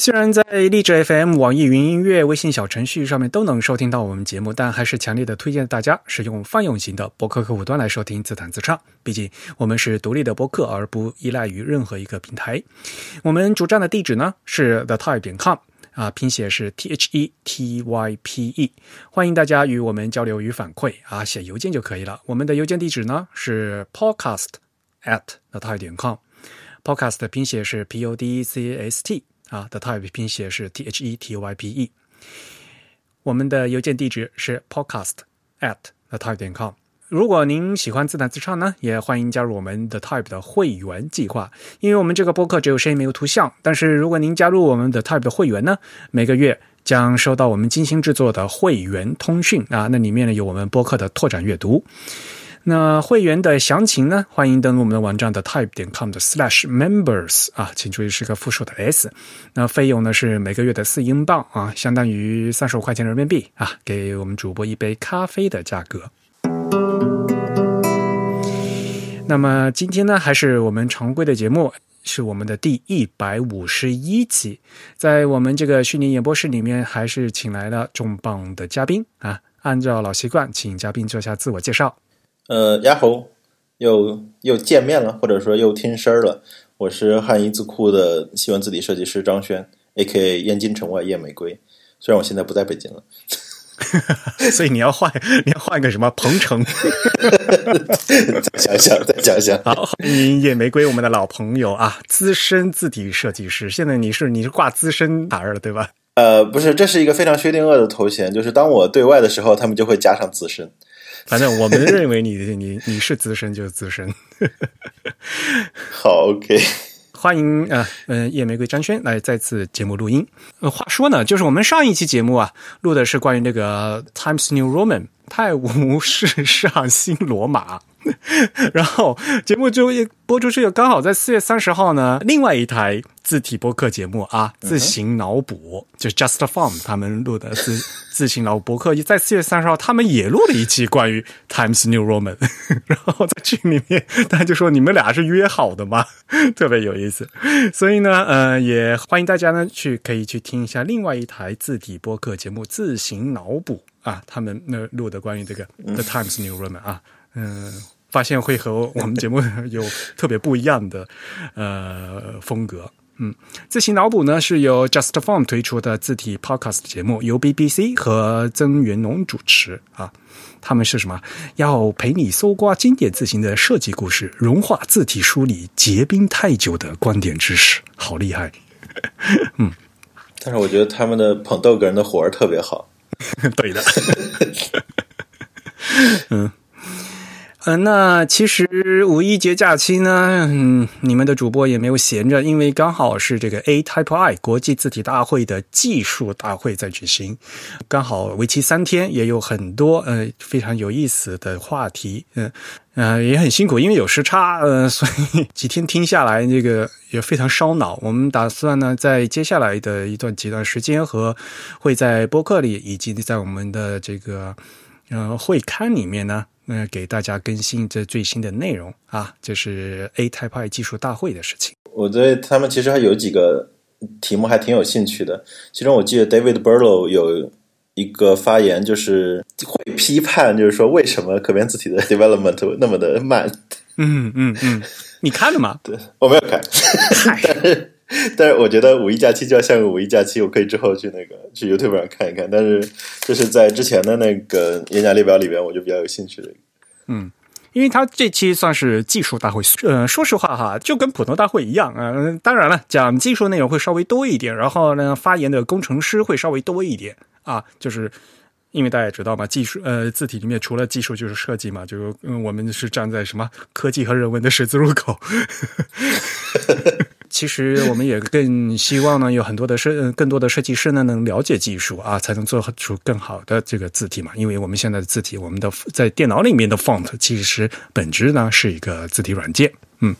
虽然在荔枝 FM、网易云音乐、微信小程序上面都能收听到我们节目，但还是强烈的推荐大家使用泛用型的博客客户端来收听自弹自唱。毕竟我们是独立的博客，而不依赖于任何一个平台。我们主站的地址呢是 thetype 点 com 啊，拼写是 t h e t y p e。欢迎大家与我们交流与反馈啊，写邮件就可以了。我们的邮件地址呢是 podcast at the t i 点 com，podcast 的拼写是 p o d c a s t。啊，the type 拼写是 t h e t y p e。我们的邮件地址是 podcast at the type 点 com。如果您喜欢自弹自唱呢，也欢迎加入我们的 type 的会员计划。因为我们这个播客只有声音没有图像，但是如果您加入我们的 type 的会员呢，每个月将收到我们精心制作的会员通讯啊，那里面呢有我们播客的拓展阅读。那会员的详情呢？欢迎登录我们的网站的 type 点 com 的 slash members 啊，请注意是个复数的 s。那费用呢是每个月的四英镑啊，相当于三十五块钱人民币啊，给我们主播一杯咖啡的价格。那么今天呢，还是我们常规的节目，是我们的第一百五十一期。在我们这个虚拟演播室里面，还是请来了重磅的嘉宾啊。按照老习惯，请嘉宾做下自我介绍。呃，丫猴，又又见面了，或者说又听声儿了。我是汉仪字库的西文字体设计师张轩，A.K.A. 燕京城外夜玫瑰。虽然我现在不在北京了，所以你要换，你要换个什么鹏程？再想想，再想想。好，欢迎夜玫瑰，我们的老朋友啊，资深字体设计师。现在你是你是挂资深牌了，对吧？呃，不是，这是一个非常薛定谔的头衔，就是当我对外的时候，他们就会加上资深。反正我们认为你你你是资深就是资深。好，OK，欢迎啊，嗯，夜玫瑰张轩来再次节目录音。呃，话说呢，就是我们上一期节目啊，录的是关于那个 Times New Roman 泰晤 士上新罗马。然后节目就一播出去，刚好在四月三十号呢。另外一台字体播客节目啊，自行脑补就 Just Form 他们录的自自行脑补播客，在四月三十号他们也录了一期关于 Times New Roman。然后在群里面，大家就说你们俩是约好的吗？特别有意思。所以呢，呃，也欢迎大家呢去可以去听一下另外一台字体播客节目自行脑补啊，他们那录的关于这个 The Times New Roman 啊。嗯，发现会和我们节目有特别不一样的呃风格。嗯，自行脑补呢是由 Just Form 推出的字体 Podcast 节目，由 BBC 和曾元龙主持啊。他们是什么？要陪你搜刮经典字形的设计故事，融化字体书里结冰太久的观点知识，好厉害。嗯，但是我觉得他们的捧逗哏的活儿特别好。对的。嗯。嗯，那其实五一节假期呢，嗯，你们的主播也没有闲着，因为刚好是这个 A Type I 国际字体大会的技术大会在举行，刚好为期三天，也有很多呃非常有意思的话题，嗯也很辛苦，因为有时差，呃，所以几天听下来，这个也非常烧脑。我们打算呢，在接下来的一段几段时间和会在播客里以及在我们的这个呃会刊里面呢。呃给大家更新这最新的内容啊，这是 A Type I 技术大会的事情。我对他们其实还有几个题目还挺有兴趣的。其中我记得 David Burlow 有一个发言，就是会批判，就是说为什么可变字体的 development 那么的慢。嗯嗯嗯，你看了吗？对，我没有看。但是但是我觉得五一假期就要像个五一假期，我可以之后去那个去 YouTube 上看一看。但是就是在之前的那个演讲列表里边，我就比较有兴趣的。嗯，因为他这期算是技术大会，呃，说实话哈，就跟普通大会一样，嗯，当然了，讲技术内容会稍微多一点，然后呢，发言的工程师会稍微多一点啊，就是因为大家也知道嘛，技术呃字体里面除了技术就是设计嘛，就嗯，我们是站在什么科技和人文的十字路口。其实我们也更希望呢，有很多的设更多的设计师呢，能了解技术啊，才能做出更好的这个字体嘛。因为我们现在的字体，我们的在电脑里面的 font 其实本质呢是一个字体软件。嗯。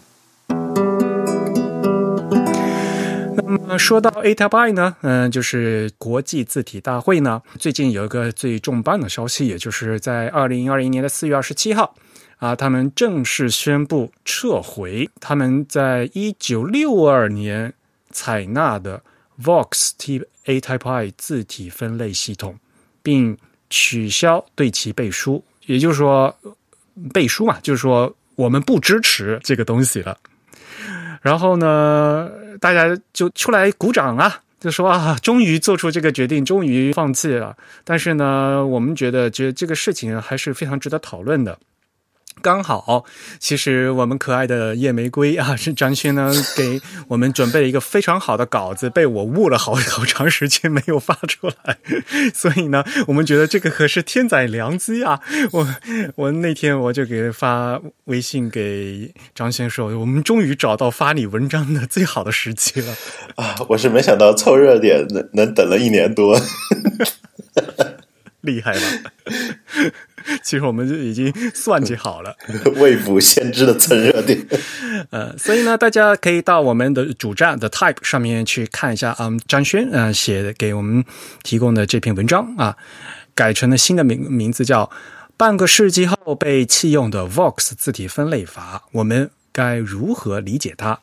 那么说到 A Type I 呢，嗯，就是国际字体大会呢，最近有一个最重磅的消息，也就是在二零二一年的四月二十七号，啊，他们正式宣布撤回他们在一九六二年采纳的 Vox T A Type I 字体分类系统，并取消对其背书，也就是说背书嘛，就是说我们不支持这个东西了。然后呢，大家就出来鼓掌啊，就说啊，终于做出这个决定，终于放弃了。但是呢，我们觉得，觉这个事情还是非常值得讨论的。刚好，其实我们可爱的夜玫瑰啊，是张轩呢给我们准备了一个非常好的稿子，被我误了好好长时间没有发出来，所以呢，我们觉得这个可是天载良机啊！我我那天我就给发微信给张轩说，我们终于找到发你文章的最好的时机了啊！我是没想到凑热点能能等了一年多，厉害了。其实我们就已经算计好了，未卜先知的蹭热点。呃，所以呢，大家可以到我们的主站的 Type 上面去看一下啊，张轩啊写的给我们提供的这篇文章啊，改成了新的名名字叫《半个世纪后被弃用的 Vox 字体分类法》，我们该如何理解它？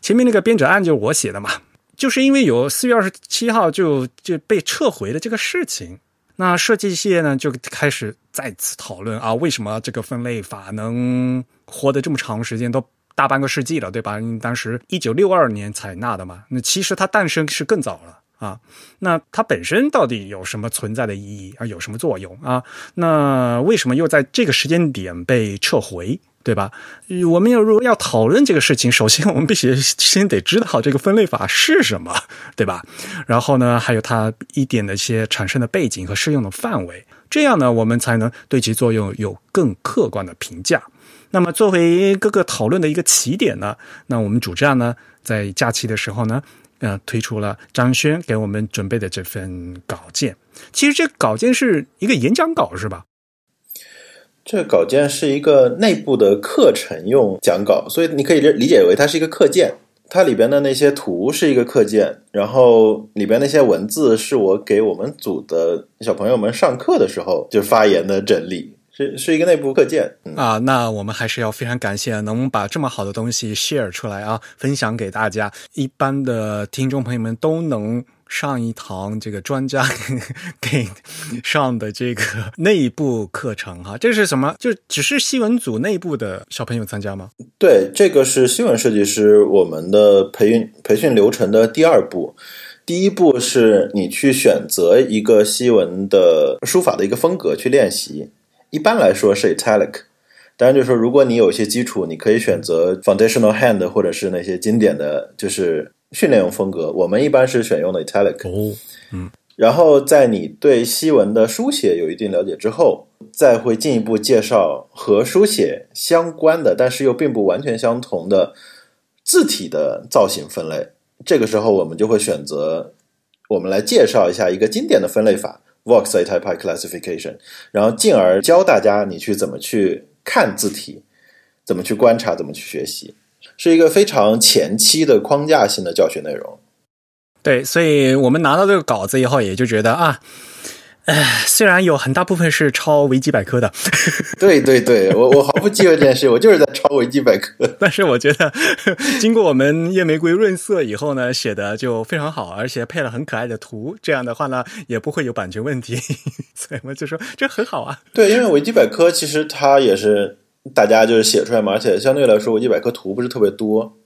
前面那个编者案就是我写的嘛，就是因为有四月二十七号就就被撤回的这个事情。那设计界呢，就开始再次讨论啊，为什么这个分类法能活得这么长时间，都大半个世纪了，对吧？你当时一九六二年采纳的嘛，那其实它诞生是更早了啊。那它本身到底有什么存在的意义啊？有什么作用啊？那为什么又在这个时间点被撤回？对吧？我们要如果要讨论这个事情，首先 我们必须先得知道这个分类法是什么，对吧？然后呢，还有它一点的一些产生的背景和适用的范围，这样呢，我们才能对其作用有更客观的评价。那么，作为各个讨论的一个起点呢，那我们主站呢，在假期的时候呢，呃，推出了张轩给我们准备的这份稿件。其实这稿件是一个演讲稿，是吧？这个稿件是一个内部的课程用讲稿，所以你可以理解为它是一个课件。它里边的那些图是一个课件，然后里边那些文字是我给我们组的小朋友们上课的时候就发言的整理，是是一个内部课件啊。那我们还是要非常感谢能把这么好的东西 share 出来啊，分享给大家，一般的听众朋友们都能。上一堂这个专家 给上的这个 内部课程哈，这是什么？就只是新闻组内部的小朋友参加吗？对，这个是新闻设计师我们的培训培训流程的第二步。第一步是你去选择一个西文的书法的一个风格去练习，一般来说是 italic。当然，就是说如果你有一些基础，你可以选择 foundational hand 或者是那些经典的就是。训练用风格，我们一般是选用的 italic。哦，嗯，然后在你对西文的书写有一定了解之后，再会进一步介绍和书写相关的，但是又并不完全相同的字体的造型分类。这个时候，我们就会选择我们来介绍一下一个经典的分类法 Vox A-type classification，然后进而教大家你去怎么去看字体，怎么去观察，怎么去学习。是一个非常前期的框架性的教学内容，对，所以我们拿到这个稿子以后，也就觉得啊，唉，虽然有很大部分是抄维基百科的，对对对，我我毫不忌讳这件事，我就是在抄维基百科，但是我觉得经过我们夜玫瑰润色以后呢，写的就非常好，而且配了很可爱的图，这样的话呢，也不会有版权问题，所以我就说这很好啊。对，因为维基百科其实它也是。大家就是写出来嘛，而且相对来说，维基百科图不是特别多，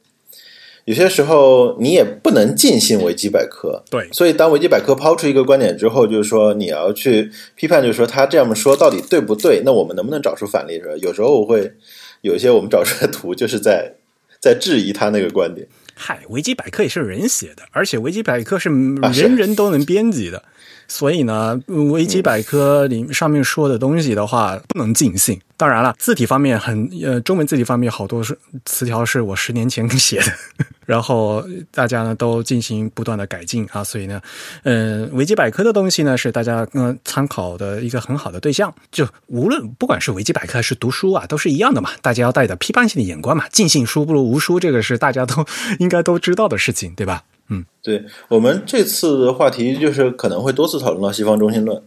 有些时候你也不能尽信维基百科。对，所以当维基百科抛出一个观点之后，就是说你要去批判，就是说他这样说到底对不对？那我们能不能找出反例？是吧？有时候我会有一些我们找出来的图，就是在在质疑他那个观点。嗨，维基百科也是人写的，而且维基百科是人人都能编辑的。所以呢，维基百科里上面说的东西的话，不能尽信。当然了，字体方面很呃，中文字体方面好多是词条是我十年前写的，然后大家呢都进行不断的改进啊，所以呢，呃，维基百科的东西呢是大家嗯参考的一个很好的对象。就无论不管是维基百科还是读书啊，都是一样的嘛，大家要带着批判性的眼光嘛，尽信书不如无书，这个是大家都 应该都知道的事情，对吧？嗯，对我们这次的话题就是可能会多次讨论到西方中心论。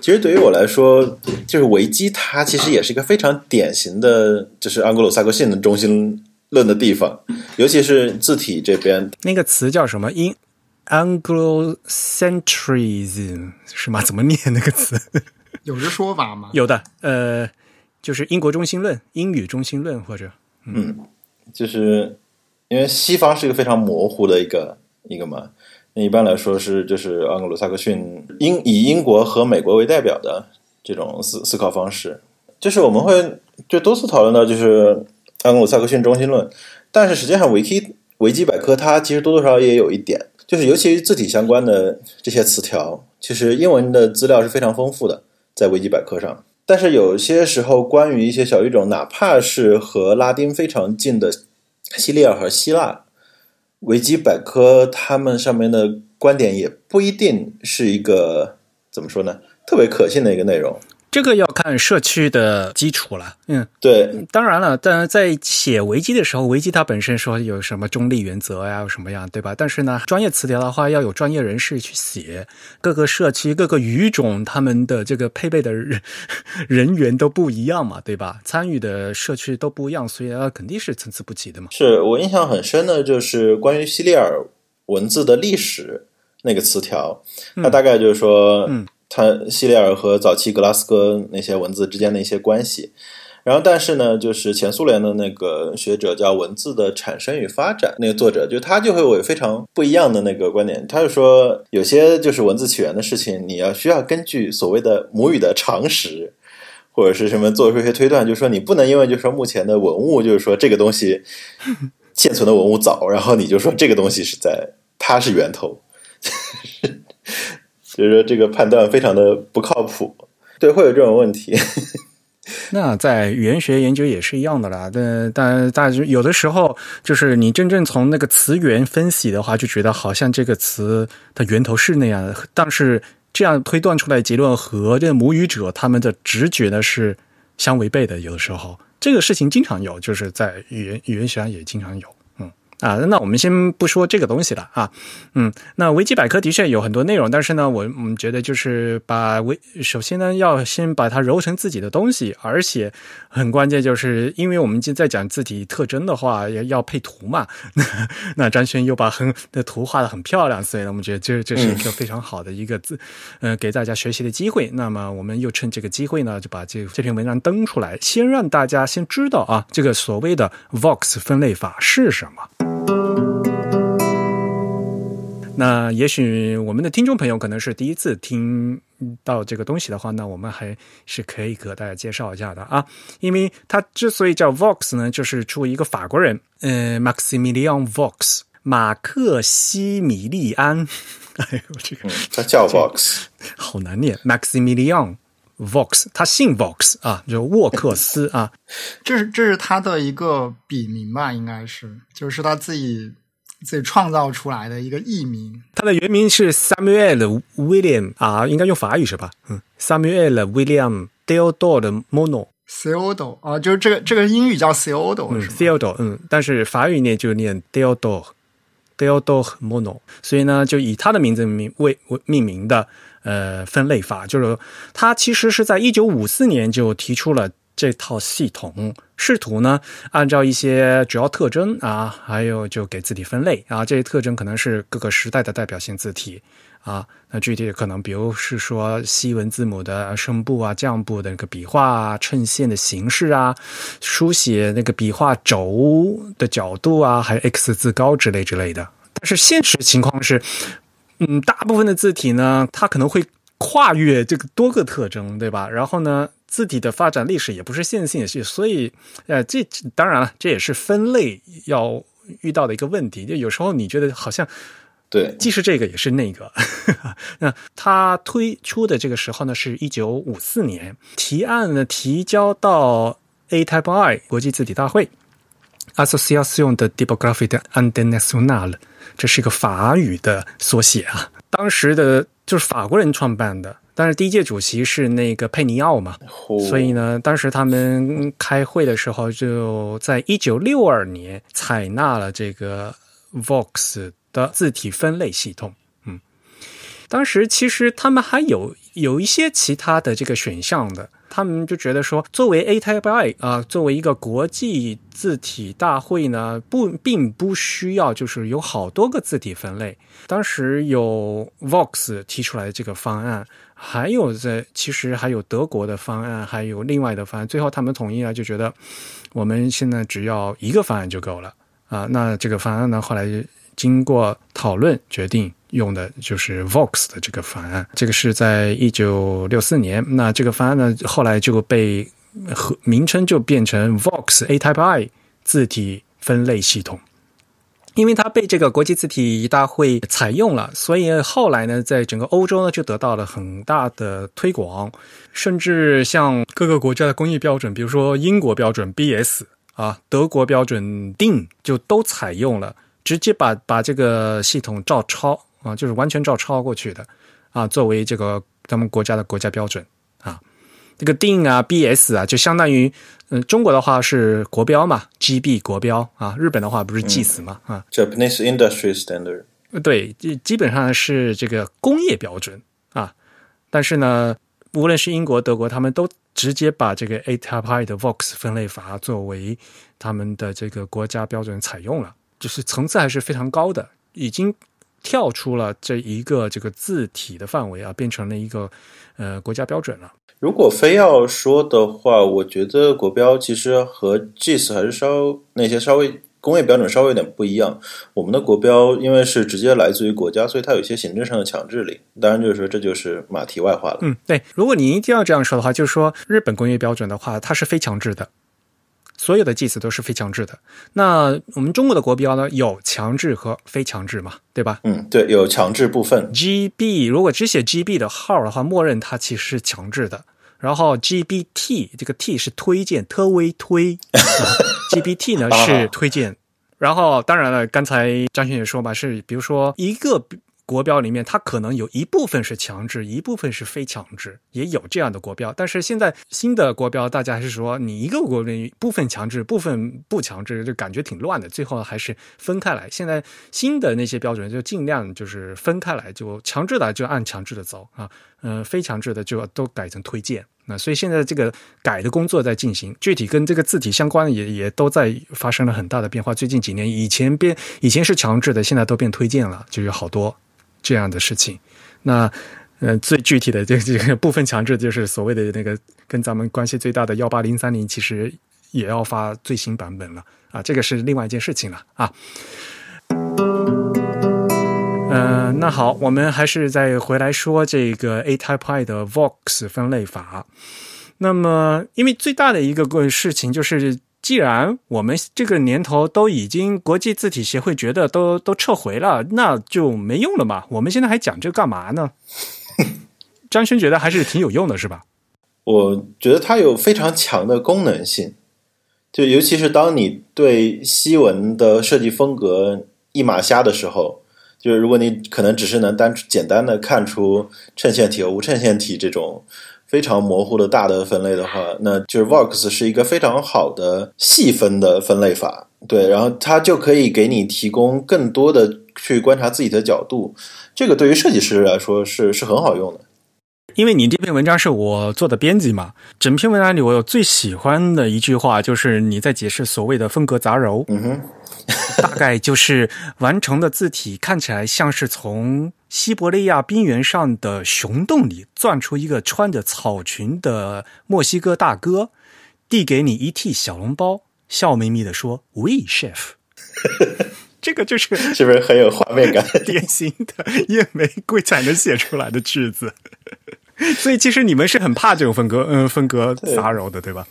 其实对于我来说，就是维基它其实也是一个非常典型的，就是安格鲁萨克逊的中心论的地方，尤其是字体这边。那个词叫什么？英 Anglocentrism 是吗？怎么念那个词？有这说法吗？有的，呃，就是英国中心论、英语中心论，或者嗯，就是因为西方是一个非常模糊的一个一个嘛。那一般来说是就是安格鲁萨克逊英以英国和美国为代表的这种思思考方式，就是我们会就多次讨论到就是安格鲁萨克逊中心论，但是实际上维基维基百科它其实多多少少也有一点，就是尤其是字体相关的这些词条，其实英文的资料是非常丰富的，在维基百科上，但是有些时候关于一些小语种，哪怕是和拉丁非常近的西利尔和希腊。维基百科他们上面的观点也不一定是一个怎么说呢，特别可信的一个内容。这个要看社区的基础了，嗯，对，当然了，但在写维基的时候，维基它本身说有什么中立原则呀，有什么样，对吧？但是呢，专业词条的话，要有专业人士去写，各个社区、各个语种，他们的这个配备的人人员都不一样嘛，对吧？参与的社区都不一样，所以啊，肯定是参差不齐的嘛。是我印象很深的，就是关于西里尔文字的历史那个词条，那大概就是说，嗯。它西里尔和早期格拉斯哥那些文字之间的一些关系，然后但是呢，就是前苏联的那个学者叫文字的产生与发展那个作者，就他就会有非常不一样的那个观点。他就说，有些就是文字起源的事情，你要需要根据所谓的母语的常识 或者是什么做出一些推断，就是说你不能因为就是说目前的文物，就是说这个东西现存的文物早，然后你就说这个东西是在它是源头。所以说这个判断非常的不靠谱，对，会有这种问题。那在语言学研究也是一样的啦，但但但有的时候就是你真正从那个词源分析的话，就觉得好像这个词的源头是那样的，但是这样推断出来结论和这母语者他们的直觉呢是相违背的。有的时候这个事情经常有，就是在语言语言学上也经常有。啊，那我们先不说这个东西了啊，嗯，那维基百科的确有很多内容，但是呢，我我们觉得就是把维首先呢要先把它揉成自己的东西，而且很关键就是因为我们在讲字体特征的话，要要配图嘛，那张轩又把很的图画的很漂亮，所以呢，我们觉得这这是一个非常好的一个字，嗯，给大家学习的机会。那么我们又趁这个机会呢，就把这这篇文章登出来，先让大家先知道啊，这个所谓的 Vox 分类法是什么。那也许我们的听众朋友可能是第一次听到这个东西的话，那我们还是可以给大家介绍一下的啊。因为它之所以叫 Vox 呢，就是出一个法国人，呃，Maximilian Vox，马克西米利安。哎呦，这个他叫 Vox，好难念，Maximilian Vox，他姓 Vox 啊，就沃克斯啊。这是这是他的一个笔名吧？应该是，就是他自己。自己创造出来的一个艺名，他的原名是 Samuel William 啊，应该用法语是吧？嗯，Samuel William Theodore Mono。Theodore 啊，就是这个这个英语叫 Theodore，嗯，Theodore，嗯，但是法语念就念 Theodore，Theodore Mono。所以呢，就以他的名字名为为命名的呃分类法，就是他其实是在一九五四年就提出了。这套系统试图呢，按照一些主要特征啊，还有就给字体分类啊。这些特征可能是各个时代的代表性字体啊。那具体可能，比如是说西文字母的声部啊、降部的那个笔画啊、衬线的形式啊、书写那个笔画轴的角度啊，还有 X 字高之类之类的。但是现实情况是，嗯，大部分的字体呢，它可能会跨越这个多个特征，对吧？然后呢？字体的发展历史也不是线性的，所以，呃，这当然了，这也是分类要遇到的一个问题。就有时候你觉得好像对，既是这个也是那个。那他推出的这个时候呢，是一九五四年，提案呢提交到 A Type I 国际字体大会 （Association de Typographie Internationale），这是一个法语的缩写啊。当时的就是法国人创办的，但是第一届主席是那个佩尼奥嘛，所以呢，当时他们开会的时候，就在一九六二年采纳了这个 Vox 的字体分类系统。嗯，当时其实他们还有有一些其他的这个选项的。他们就觉得说，作为 A Type I 啊，作为一个国际字体大会呢，不并不需要就是有好多个字体分类。当时有 Vox 提出来的这个方案，还有在其实还有德国的方案，还有另外的方案。最后他们统一了，就觉得我们现在只要一个方案就够了啊。那这个方案呢，后来经过讨论决定。用的就是 Vox 的这个方案，这个是在一九六四年。那这个方案呢，后来就被和名称就变成 Vox A Type I 字体分类系统。因为它被这个国际字体大会采用了，所以后来呢，在整个欧洲呢就得到了很大的推广，甚至像各个国家的工业标准，比如说英国标准 BS 啊，德国标准 DIN 就都采用了，直接把把这个系统照抄。啊，就是完全照抄过去的，啊，作为这个他们国家的国家标准，这个 DIN 啊、BS 啊，就相当于，嗯，中国的话是国标嘛，GB 国标啊，日本的话不是 GS 嘛，啊，Japanese Industry Standard，对，基基本上是这个工业标准啊，但是呢，无论是英国、德国，他们都直接把这个 A Type I 的 Vox 分类法作为他们的这个国家标准采用了，就是层次还是非常高的，已经。跳出了这一个这个字体的范围啊，变成了一个呃国家标准了。如果非要说的话，我觉得国标其实和 GIS 还是稍那些稍微工业标准稍微有点不一样。我们的国标因为是直接来自于国家，所以它有一些行政上的强制力。当然，就是说这就是马蹄外话了。嗯，对。如果您一定要这样说的话，就是说日本工业标准的话，它是非强制的。所有的祭祀都是非强制的。那我们中国的国标呢？有强制和非强制嘛？对吧？嗯，对，有强制部分。GB 如果只写 GB 的号的话，默认它其实是强制的。然后 GBT 这个 T 是推荐，特微推。GBT 呢是推荐。然后当然了，刚才张轩也说嘛，是比如说一个。国标里面，它可能有一部分是强制，一部分是非强制，也有这样的国标。但是现在新的国标，大家还是说你一个国标部分强制，部分不强制，就感觉挺乱的。最后还是分开来。现在新的那些标准就尽量就是分开来，就强制的就按强制的走啊，嗯，非强制的就都改成推荐。那所以现在这个改的工作在进行，具体跟这个字体相关的也也都在发生了很大的变化。最近几年，以前变以前是强制的，现在都变推荐了，就有好多。这样的事情，那呃，最具体的这这个部分强制，就是所谓的那个跟咱们关系最大的幺八零三零，其实也要发最新版本了啊，这个是另外一件事情了啊。嗯，那好，我们还是再回来说这个 A Type I 的 Vox 分类法。那么，因为最大的一个事情就是。既然我们这个年头都已经国际字体协会觉得都都撤回了，那就没用了嘛？我们现在还讲这干嘛呢？张轩觉得还是挺有用的，是吧？我觉得它有非常强的功能性，就尤其是当你对西文的设计风格一马瞎的时候，就是如果你可能只是能单简单的看出衬线体和无衬线体这种。非常模糊的大的分类的话，那就是 Vox 是一个非常好的细分的分类法，对，然后它就可以给你提供更多的去观察自己的角度，这个对于设计师来说是是很好用的。因为你这篇文章是我做的编辑嘛，整篇文章里我有最喜欢的一句话就是你在解释所谓的风格杂糅，嗯哼，大概就是完成的字体看起来像是从。西伯利亚冰原上的熊洞里钻出一个穿着草裙的墨西哥大哥，递给你一屉小笼包，笑眯眯的说：“We chef。”这个就是 是不是很有画面感？典型的叶玫瑰才能写出来的句子。所以其实你们是很怕这种风格，嗯，风格杂糅的，对吧？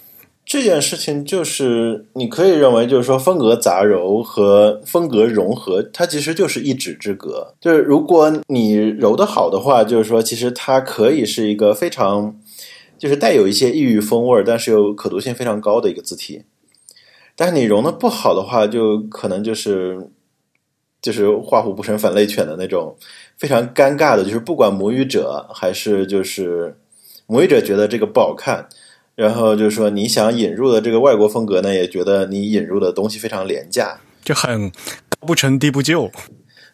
这件事情就是你可以认为，就是说风格杂糅和风格融合，它其实就是一指之隔。就是如果你揉的好的话，就是说其实它可以是一个非常，就是带有一些异域风味，但是又可读性非常高的一个字体。但是你融的不好的话，就可能就是就是画虎不成反类犬的那种非常尴尬的，就是不管母语者还是就是母语者觉得这个不好看。然后就是说，你想引入的这个外国风格呢，也觉得你引入的东西非常廉价，就很高不成低不就。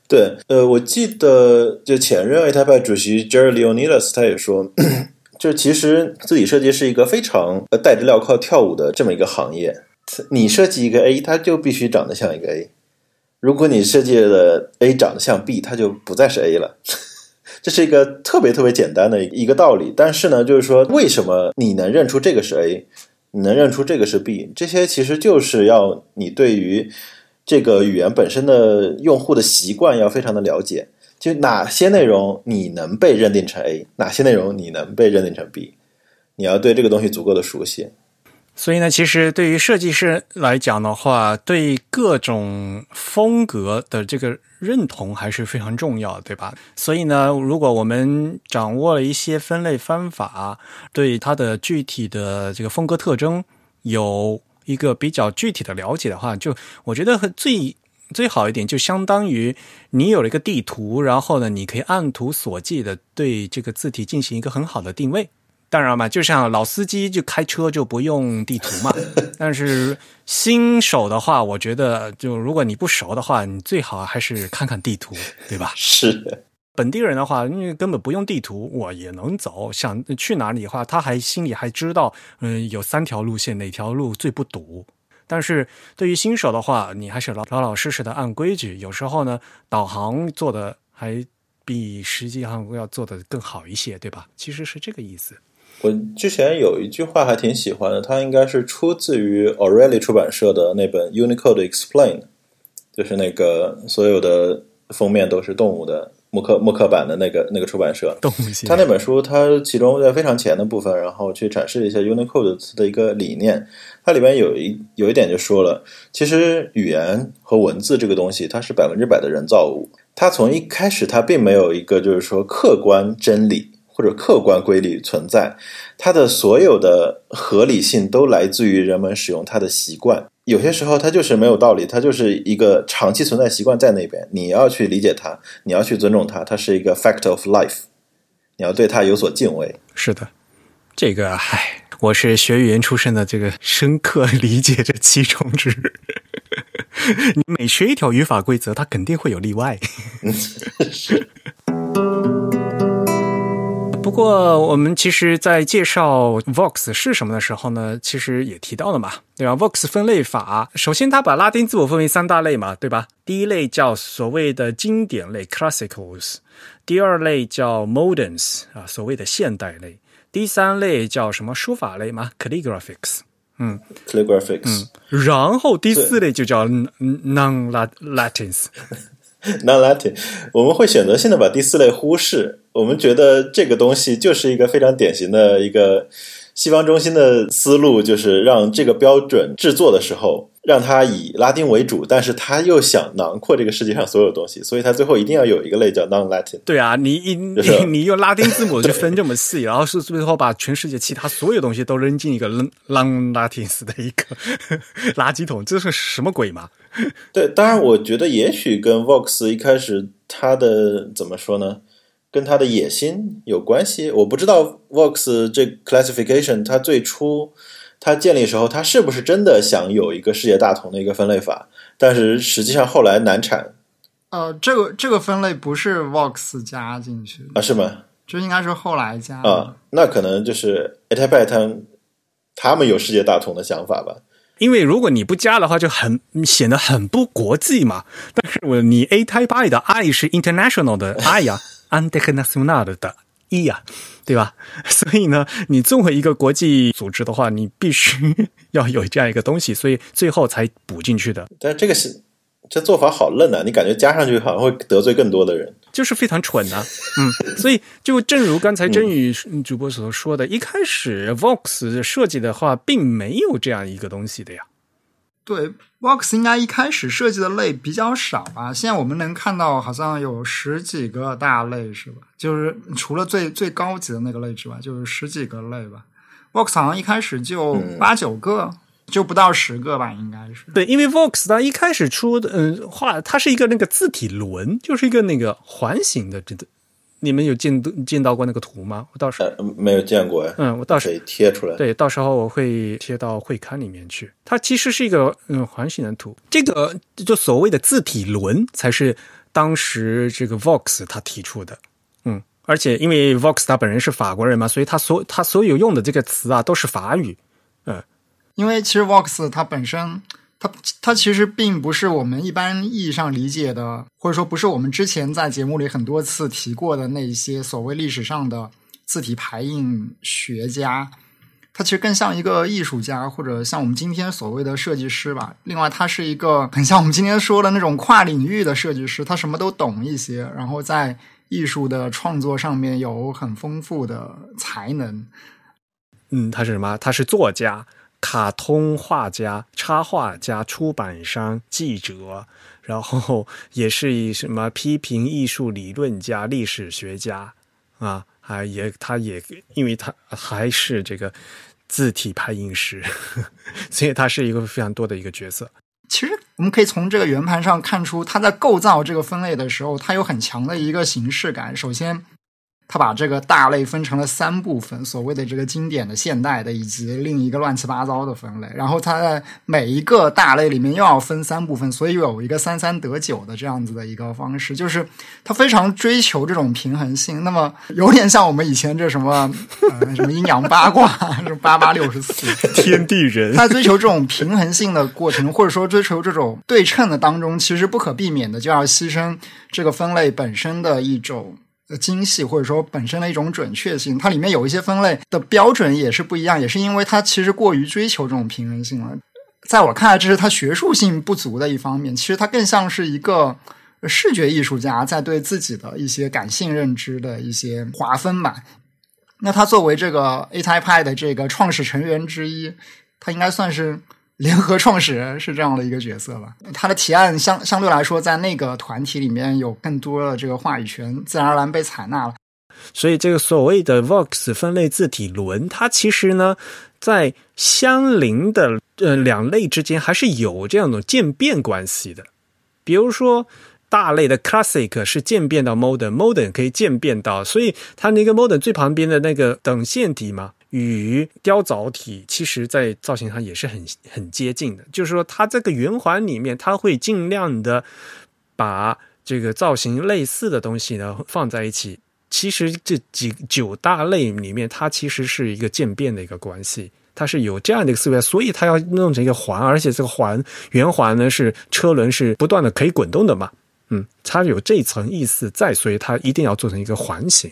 对，呃，我记得就前任 A 泰派主席 Jerry Leonidas 他也说，就其实字体设计是一个非常带着镣铐跳舞的这么一个行业。你设计一个 A，它就必须长得像一个 A；如果你设计的 A 长得像 B，它就不再是 A 了。这是一个特别特别简单的一个道理，但是呢，就是说，为什么你能认出这个是 A，你能认出这个是 B？这些其实就是要你对于这个语言本身的用户的习惯要非常的了解，就哪些内容你能被认定成 A，哪些内容你能被认定成 B，你要对这个东西足够的熟悉。所以呢，其实对于设计师来讲的话，对各种风格的这个认同还是非常重要，对吧？所以呢，如果我们掌握了一些分类方法，对它的具体的这个风格特征有一个比较具体的了解的话，就我觉得最最好一点，就相当于你有了一个地图，然后呢，你可以按图索骥的对这个字体进行一个很好的定位。当然嘛，就像老司机就开车就不用地图嘛。但是新手的话，我觉得就如果你不熟的话，你最好还是看看地图，对吧？是。本地人的话，因为根本不用地图，我也能走。想去哪里的话，他还心里还知道，嗯，有三条路线，哪条路最不堵。但是对于新手的话，你还是老老老实实的按规矩。有时候呢，导航做的还比实际上要做的更好一些，对吧？其实是这个意思。我之前有一句话还挺喜欢的，它应该是出自于 O'Reilly 出版社的那本 Unicode Explain，就是那个所有的封面都是动物的木刻木刻版的那个那个出版社。动物它那本书，它其中在非常前的部分，然后去展示一下 Unicode 的一个理念。它里面有一有一点就说了，其实语言和文字这个东西，它是百分之百的人造物。它从一开始，它并没有一个就是说客观真理。或者客观规律存在，它的所有的合理性都来自于人们使用它的习惯。有些时候它就是没有道理，它就是一个长期存在习惯在那边。你要去理解它，你要去尊重它，它是一个 fact of life，你要对它有所敬畏。是的，这个嗨，我是学语言出身的，这个深刻理解这其中之。你每学一条语法规则，它肯定会有例外。过，我们其实，在介绍 Vox 是什么的时候呢，其实也提到了嘛，对吧？Vox 分类法，首先它把拉丁字母分为三大类嘛，对吧？第一类叫所谓的经典类 （Classicals），第二类叫 Moderns 啊，所谓的现代类，第三类叫什么书法类嘛 （Calligraphics）。嗯，Calligraphics。嗯，然后第四类就叫 Non-Latins。Non-Latin，我们会选择性的把第四类忽视。我们觉得这个东西就是一个非常典型的一个西方中心的思路，就是让这个标准制作的时候，让它以拉丁为主，但是他又想囊括这个世界上所有东西，所以他最后一定要有一个类叫 Non-Latin。对啊，你你 你用拉丁字母就分这么细，然后是最后把全世界其他所有东西都扔进一个 Non-Latins 的一个 垃圾桶，这是什么鬼嘛？对，当然，我觉得也许跟 Vox 一开始他的怎么说呢，跟他的野心有关系。我不知道 Vox 这 classification 它最初它建立时候，它是不是真的想有一个世界大同的一个分类法？但是实际上后来难产。呃，这个这个分类不是 Vox 加进去啊？是吗？这应该是后来加啊？那可能就是 a t a p a 他们他们有世界大同的想法吧。因为如果你不加的话，就很显得很不国际嘛。但是我你 A Type I 的 I 是 international 的 I 呀，international 的 E 呀，对吧？所以呢，你作为一个国际组织的话，你必须 要有这样一个东西，所以最后才补进去的。但这个是这做法好愣啊！你感觉加上去好像会得罪更多的人。就是非常蠢啊。嗯，所以就正如刚才真宇主播所说的，一开始 Vox 设计的话，并没有这样一个东西的呀。对，Vox 应该一开始设计的类比较少吧？现在我们能看到好像有十几个大类，是吧？就是除了最最高级的那个类之外，就是十几个类吧。Vox 好像一开始就八九个，就不到十个吧，应该是。对，因为 Vox 它一开始出的，嗯，画它是一个那个字体轮，就是一个那个环形的，这个。你们有见见到过那个图吗？我到时候没有见过呀。嗯，我到时候贴出来。对，到时候我会贴到会刊里面去。它其实是一个嗯环形的图，这个就所谓的字体轮才是当时这个 Vox 他提出的。嗯，而且因为 Vox 他本人是法国人嘛，所以他所他所有用的这个词啊都是法语。嗯，因为其实 Vox 它本身。它它其实并不是我们一般意义上理解的，或者说不是我们之前在节目里很多次提过的那些所谓历史上的字体排印学家。他其实更像一个艺术家，或者像我们今天所谓的设计师吧。另外，他是一个很像我们今天说的那种跨领域的设计师，他什么都懂一些，然后在艺术的创作上面有很丰富的才能。嗯，他是什么？他是作家。卡通画家、插画家、出版商、记者，然后也是以什么批评艺术理论家、历史学家啊，还也他也因为他还是这个字体排印师，所以他是一个非常多的一个角色。其实我们可以从这个圆盘上看出，他在构造这个分类的时候，他有很强的一个形式感。首先。他把这个大类分成了三部分，所谓的这个经典的、现代的，以及另一个乱七八糟的分类。然后他在每一个大类里面又要分三部分，所以有一个三三得九的这样子的一个方式，就是他非常追求这种平衡性。那么有点像我们以前这什么呃什么阴阳八卦，什么八八六十四 天地人，他追求这种平衡性的过程，或者说追求这种对称的当中，其实不可避免的就要牺牲这个分类本身的一种。精细或者说本身的一种准确性，它里面有一些分类的标准也是不一样，也是因为它其实过于追求这种平衡性了。在我看来，这是它学术性不足的一方面。其实它更像是一个视觉艺术家在对自己的一些感性认知的一些划分吧。那他作为这个 A Type 的这个创始成员之一，他应该算是。联合创始人是这样的一个角色吧，他的提案相相对来说在那个团体里面有更多的这个话语权，自然而然被采纳了。所以这个所谓的 Vox 分类字体轮，它其实呢，在相邻的呃两类之间还是有这样的渐变关系的。比如说大类的 Classic 是渐变到 Modern，Modern 可以渐变到，所以它那个 Modern 最旁边的那个等线体嘛。与雕凿体其实，在造型上也是很很接近的。就是说，它这个圆环里面，它会尽量的把这个造型类似的东西呢放在一起。其实这几九大类里面，它其实是一个渐变的一个关系，它是有这样的一个思维，所以它要弄成一个环，而且这个环圆环呢是车轮是不断的可以滚动的嘛。嗯，它有这层意思在，所以它一定要做成一个环形。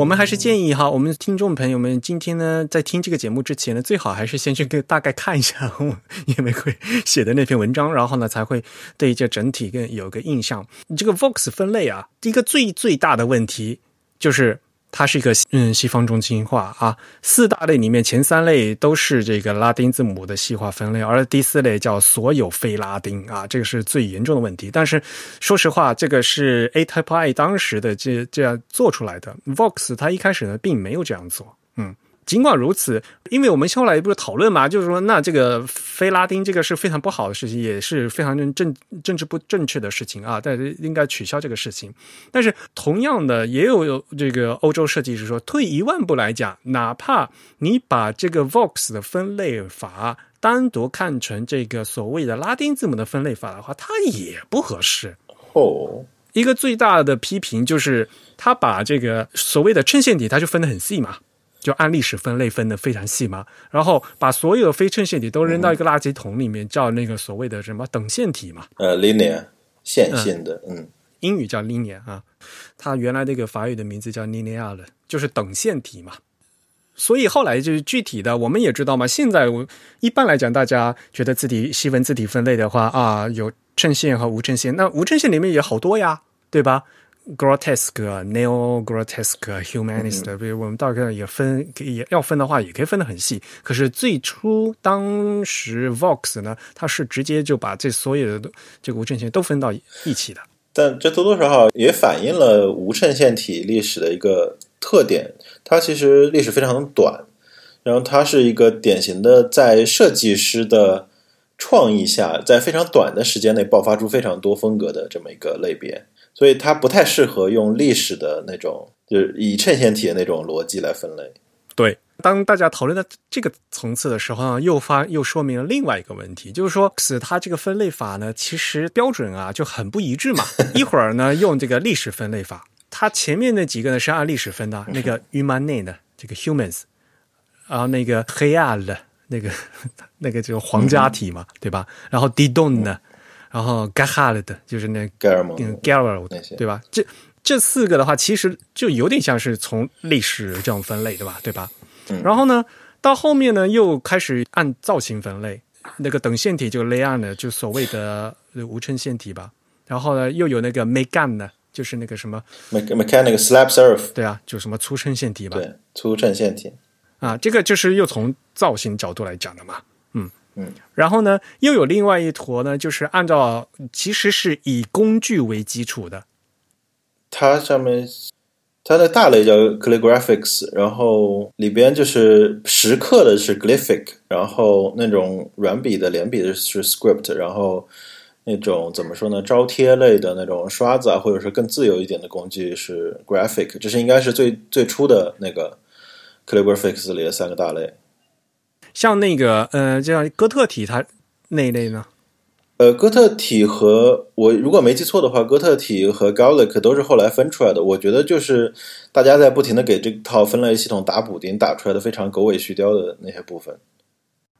我们还是建议哈，我们听众朋友们今天呢，在听这个节目之前呢，最好还是先去个大概看一下我叶玫瑰写的那篇文章，然后呢，才会对这整体更有个印象。这个 Vox 分类啊，一个最最大的问题就是。它是一个嗯西方中心化啊，四大类里面前三类都是这个拉丁字母的细化分类，而第四类叫所有非拉丁啊，这个是最严重的问题。但是说实话，这个是 A Type I 当时的这这样做出来的，Vox 它一开始呢并没有这样做，嗯。尽管如此，因为我们后来不是讨论嘛，就是说，那这个非拉丁这个是非常不好的事情，也是非常政政治不正确的事情啊，但是应该取消这个事情。但是，同样的，也有这个欧洲设计师说，退一万步来讲，哪怕你把这个 Vox 的分类法单独看成这个所谓的拉丁字母的分类法的话，它也不合适。哦，一个最大的批评就是，他把这个所谓的衬线体，它就分得很细嘛。就按历史分类分的非常细嘛，然后把所有的非衬线体都扔到一个垃圾桶里面，叫那个所谓的什么等线体嘛。呃，linear 线性的，嗯，英语叫 linear 啊，它原来那个法语的名字叫 linear 了，就是等线体嘛。所以后来就是具体的，我们也知道嘛。现在我一般来讲，大家觉得字体细分字体分类的话啊，有。衬线和无衬线。那无衬线里面也好多呀，对吧？grotesque、neo grotesque、humanist，比如我们大概也分，也要分的话，也可以分得很细。可是最初当时 Vox 呢，它是直接就把这所有的这个无衬线都分到一起的。但这多多少少也反映了无衬线体历史的一个特点，它其实历史非常短，然后它是一个典型的在设计师的创意下，在非常短的时间内爆发出非常多风格的这么一个类别，所以它不太适合用历史的那种，就是以衬线体的那种逻辑来分类。对，当大家讨论到这个层次的时候呢，又发又说明了另外一个问题，就是说，使它这个分类法呢，其实标准啊就很不一致嘛。一会儿呢用这个历史分类法，它前面那几个呢是按历史分的，那个 human 的这个 humans，然后那个黑暗的那个 那个就是皇家体嘛，对吧？然后 didon 呢，然后 g a h a l d 就是那 g a r o 那些对吧？这这四个的话，其实就有点像是从历史这样分类，对吧？对吧？然后呢，到后面呢，又开始按造型分类，那个等线体就 lay on 的，就所谓的呃无衬线体吧。然后呢，又有那个 megan 的，就是那个什么，Me- mechanic slab surf，对啊，就什么粗衬线体吧。对，粗衬线体。啊，这个就是又从造型角度来讲的嘛，嗯嗯。然后呢，又有另外一坨呢，就是按照其实是以工具为基础的，它上面它的大类叫 calligraphics，然后里边就是石刻的是 glyphic，然后那种软笔的连笔的是 script，然后那种怎么说呢，招贴类的那种刷子啊，或者是更自由一点的工具是 graphic，这是应该是最最初的那个 calligraphics 里的三个大类。像那个呃，就像哥特体它那一类呢，呃，哥特体和我如果没记错的话，哥特体和 Gaulic 都是后来分出来的。我觉得就是大家在不停的给这套分类系统打补丁，打出来的非常狗尾续貂的那些部分。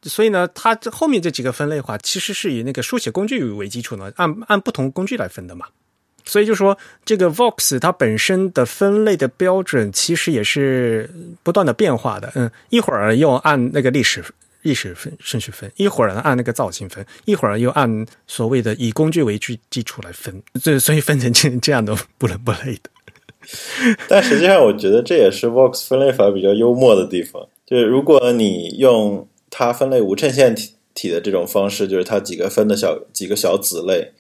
所以呢，它这后面这几个分类的话，其实是以那个书写工具为基础呢，按按不同工具来分的嘛。所以就说这个 Vox 它本身的分类的标准其实也是不断的变化的。嗯，一会儿又按那个历史历史分顺序分，一会儿按那个造型分，一会儿又按所谓的以工具为基基础来分。这所以分成这这样的不伦不类的。但实际上，我觉得这也是 Vox 分类法比较幽默的地方。就是如果你用它分类无衬线体体的这种方式，就是它几个分的小几个小子类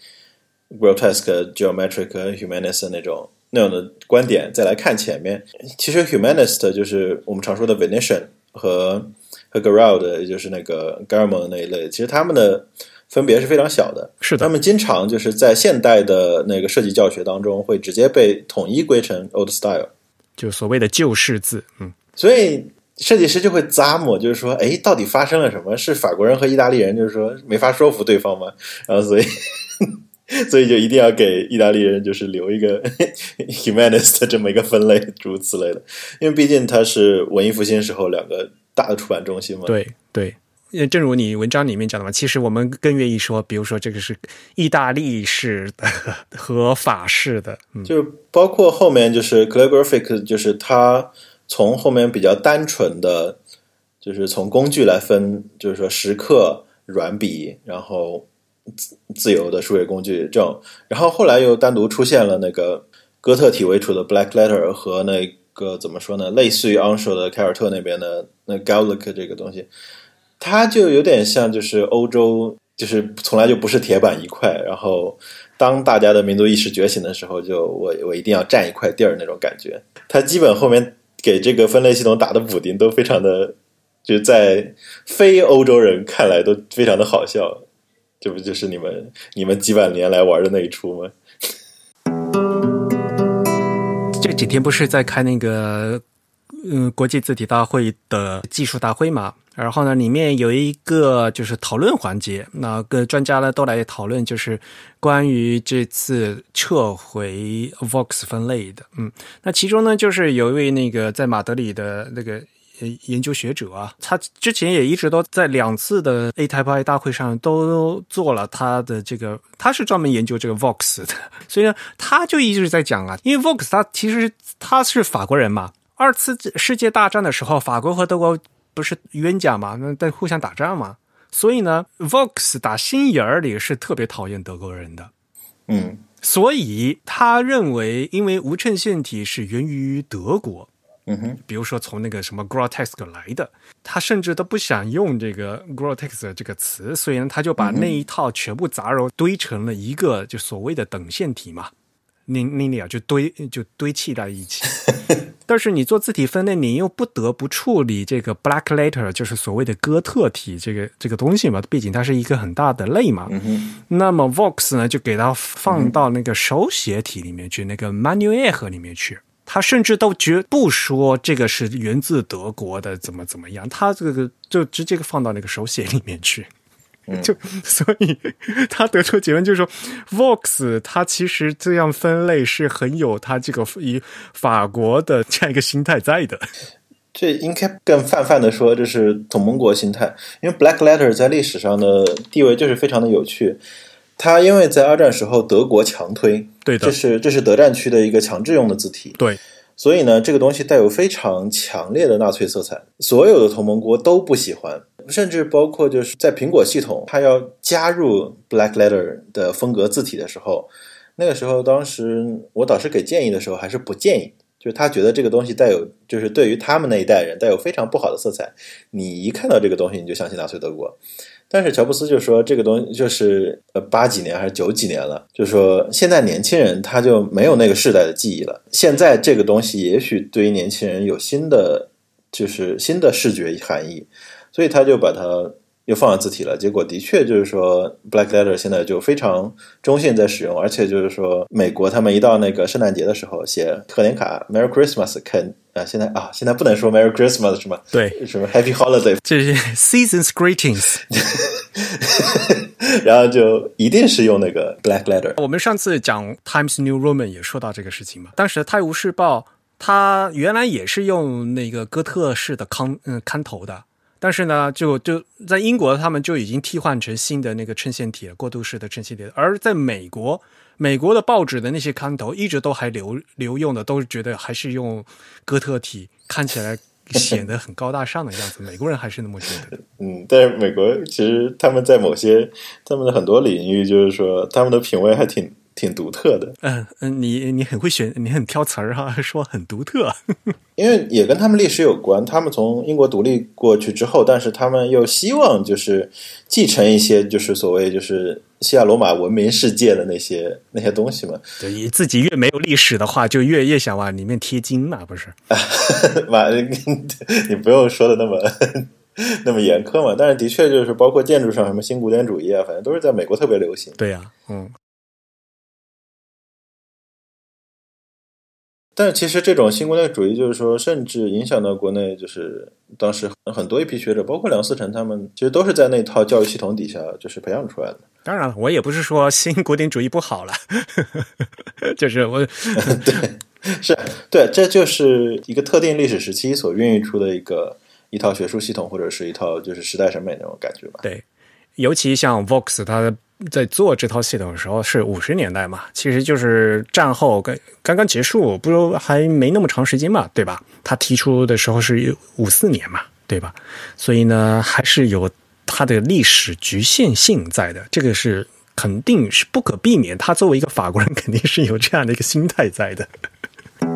，grotesque、geometric、humanist 那种那样的观点，再来看前面，其实 humanist 就是我们常说的 Venetian 和和 g a r a l d 也就是那个 g a r m o n 那一类，其实他们的分别是非常小的。是的他，们经常就是在现代的那个设计教学当中，会直接被统一归成 old style。就所谓的旧式字，嗯，所以设计师就会咂摸，就是说，哎，到底发生了什么？是法国人和意大利人，就是说没法说服对方吗？然后所以，所以就一定要给意大利人就是留一个 humanist 这么一个分类，诸如此类的。因为毕竟它是文艺复兴时候两个大的出版中心嘛。对对。呃正如你文章里面讲的嘛，其实我们更愿意说，比如说这个是意大利式的和法式的，嗯，就包括后面就是 calligraphic，就是它从后面比较单纯的，就是从工具来分，就是说石刻、软笔，然后自自由的书写工具这种，然后后来又单独出现了那个哥特体为主的 black letter 和那个怎么说呢，类似于昂首的凯尔特那边的那 Gallic 这个东西，它就有点像就是欧洲，就是从来就不是铁板一块，然后当大家的民族意识觉醒的时候，就我我一定要占一块地儿那种感觉。它基本后面给这个分类系统打的补丁都非常的，就在非欧洲人看来都非常的好笑。这不就是你们你们几百年来玩的那一出吗？这几天不是在开那个嗯国际字体大会的技术大会嘛？然后呢，里面有一个就是讨论环节，那个专家呢都来讨论，就是关于这次撤回 Vox 分类的。嗯，那其中呢，就是有一位那个在马德里的那个。呃研究学者啊，他之前也一直都在两次的 A Type I 大会上都做了他的这个，他是专门研究这个 Vox 的，所以呢，他就一直在讲啊，因为 Vox 他其实他是法国人嘛，二次世界大战的时候，法国和德国不是冤家嘛，那在互相打仗嘛，所以呢，Vox 打心眼儿里是特别讨厌德国人的。嗯。所以他认为，因为无衬线体是源于德国，嗯哼，比如说从那个什么 grotesque 来的，他甚至都不想用这个 grotesque 这个词，所以呢，他就把那一套全部杂糅堆成了一个就所谓的等线体嘛，那那俩就堆就堆砌在一起。但是你做字体分类，你又不得不处理这个 black letter，就是所谓的哥特体这个这个东西嘛，毕竟它是一个很大的类嘛。嗯，那么 Vox 呢，就给它放到那个手写体里面去，那个 Manuel 里面去。他甚至都绝不说这个是源自德国的，怎么怎么样，他这个就直接放到那个手写里面去。就所以他得出结论就是说，Vox 它其实这样分类是很有它这个以法国的这样一个心态在的。这应该更泛泛的说，这是同盟国心态。因为 Black Letter 在历史上的地位就是非常的有趣。它因为在二战时候德国强推，对的。这是这是德战区的一个强制用的字体，对，所以呢，这个东西带有非常强烈的纳粹色彩，所有的同盟国都不喜欢，甚至包括就是在苹果系统，它要加入 Black Letter 的风格字体的时候，那个时候当时我导师给建议的时候还是不建议，就是他觉得这个东西带有，就是对于他们那一代人带有非常不好的色彩，你一看到这个东西你就相信纳粹德国。但是乔布斯就说这个东西就是呃八几年还是九几年了，就说现在年轻人他就没有那个世代的记忆了。现在这个东西也许对于年轻人有新的就是新的视觉含义，所以他就把它又放了字体了。结果的确就是说，Black Letter 现在就非常中性在使用，而且就是说美国他们一到那个圣诞节的时候写贺年卡 Merry Christmas 肯啊现在啊现在不能说 Merry Christmas 是吗？对，什么 Happy Holiday 这是 Seasons Greetings。然后就一定是用那个 Black Letter。我们上次讲 Times New Roman 也说到这个事情嘛。当时《泰晤士报》它原来也是用那个哥特式的康嗯刊头的，但是呢，就就在英国他们就已经替换成新的那个衬线体了，过渡式的衬线体。而在美国，美国的报纸的那些看头一直都还留留用的，都是觉得还是用哥特体，看起来显得很高大上的样子。美国人还是那么觉得。嗯，但是美国其实他们在某些他们的很多领域，就是说他们的品味还挺挺独特的。嗯嗯，你你很会选，你很挑词儿哈，说很独特。因为也跟他们历史有关，他们从英国独立过去之后，但是他们又希望就是继承一些就是所谓就是西亚罗马文明世界的那些那些东西嘛。对，你自己越没有历史的话，就越越想往里面贴金嘛，不是？嘛，你不用说的那么那么严苛嘛。但是的确就是包括建筑上什么新古典主义啊，反正都是在美国特别流行。对呀、嗯。但是其实这种新古典主义，就是说，甚至影响到国内，就是当时很多一批学者，包括梁思成他们，其实都是在那套教育系统底下就是培养出来的。当然了，我也不是说新古典主义不好了，就是我 对，是对，这就是一个特定历史时期所孕育出的一个一套学术系统，或者是一套就是时代审美那种感觉吧。对，尤其像 Vox 它在做这套系统的时候是五十年代嘛，其实就是战后刚刚刚结束，不如还没那么长时间嘛，对吧？他提出的时候是五四年嘛，对吧？所以呢，还是有它的历史局限性在的，这个是肯定是不可避免。他作为一个法国人，肯定是有这样的一个心态在的。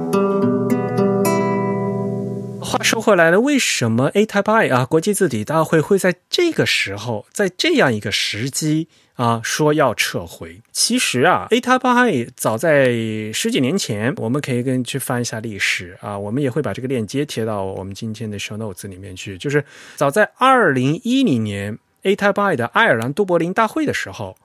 话说回来了，为什么 A Type I 啊国际字体大会会在这个时候，在这样一个时机啊说要撤回？其实啊，A Type I 早在十几年前，我们可以跟去翻一下历史啊，我们也会把这个链接贴到我们今天的 show notes 里面去。就是早在二零一零年 A Type I 的爱尔兰都柏林大会的时候，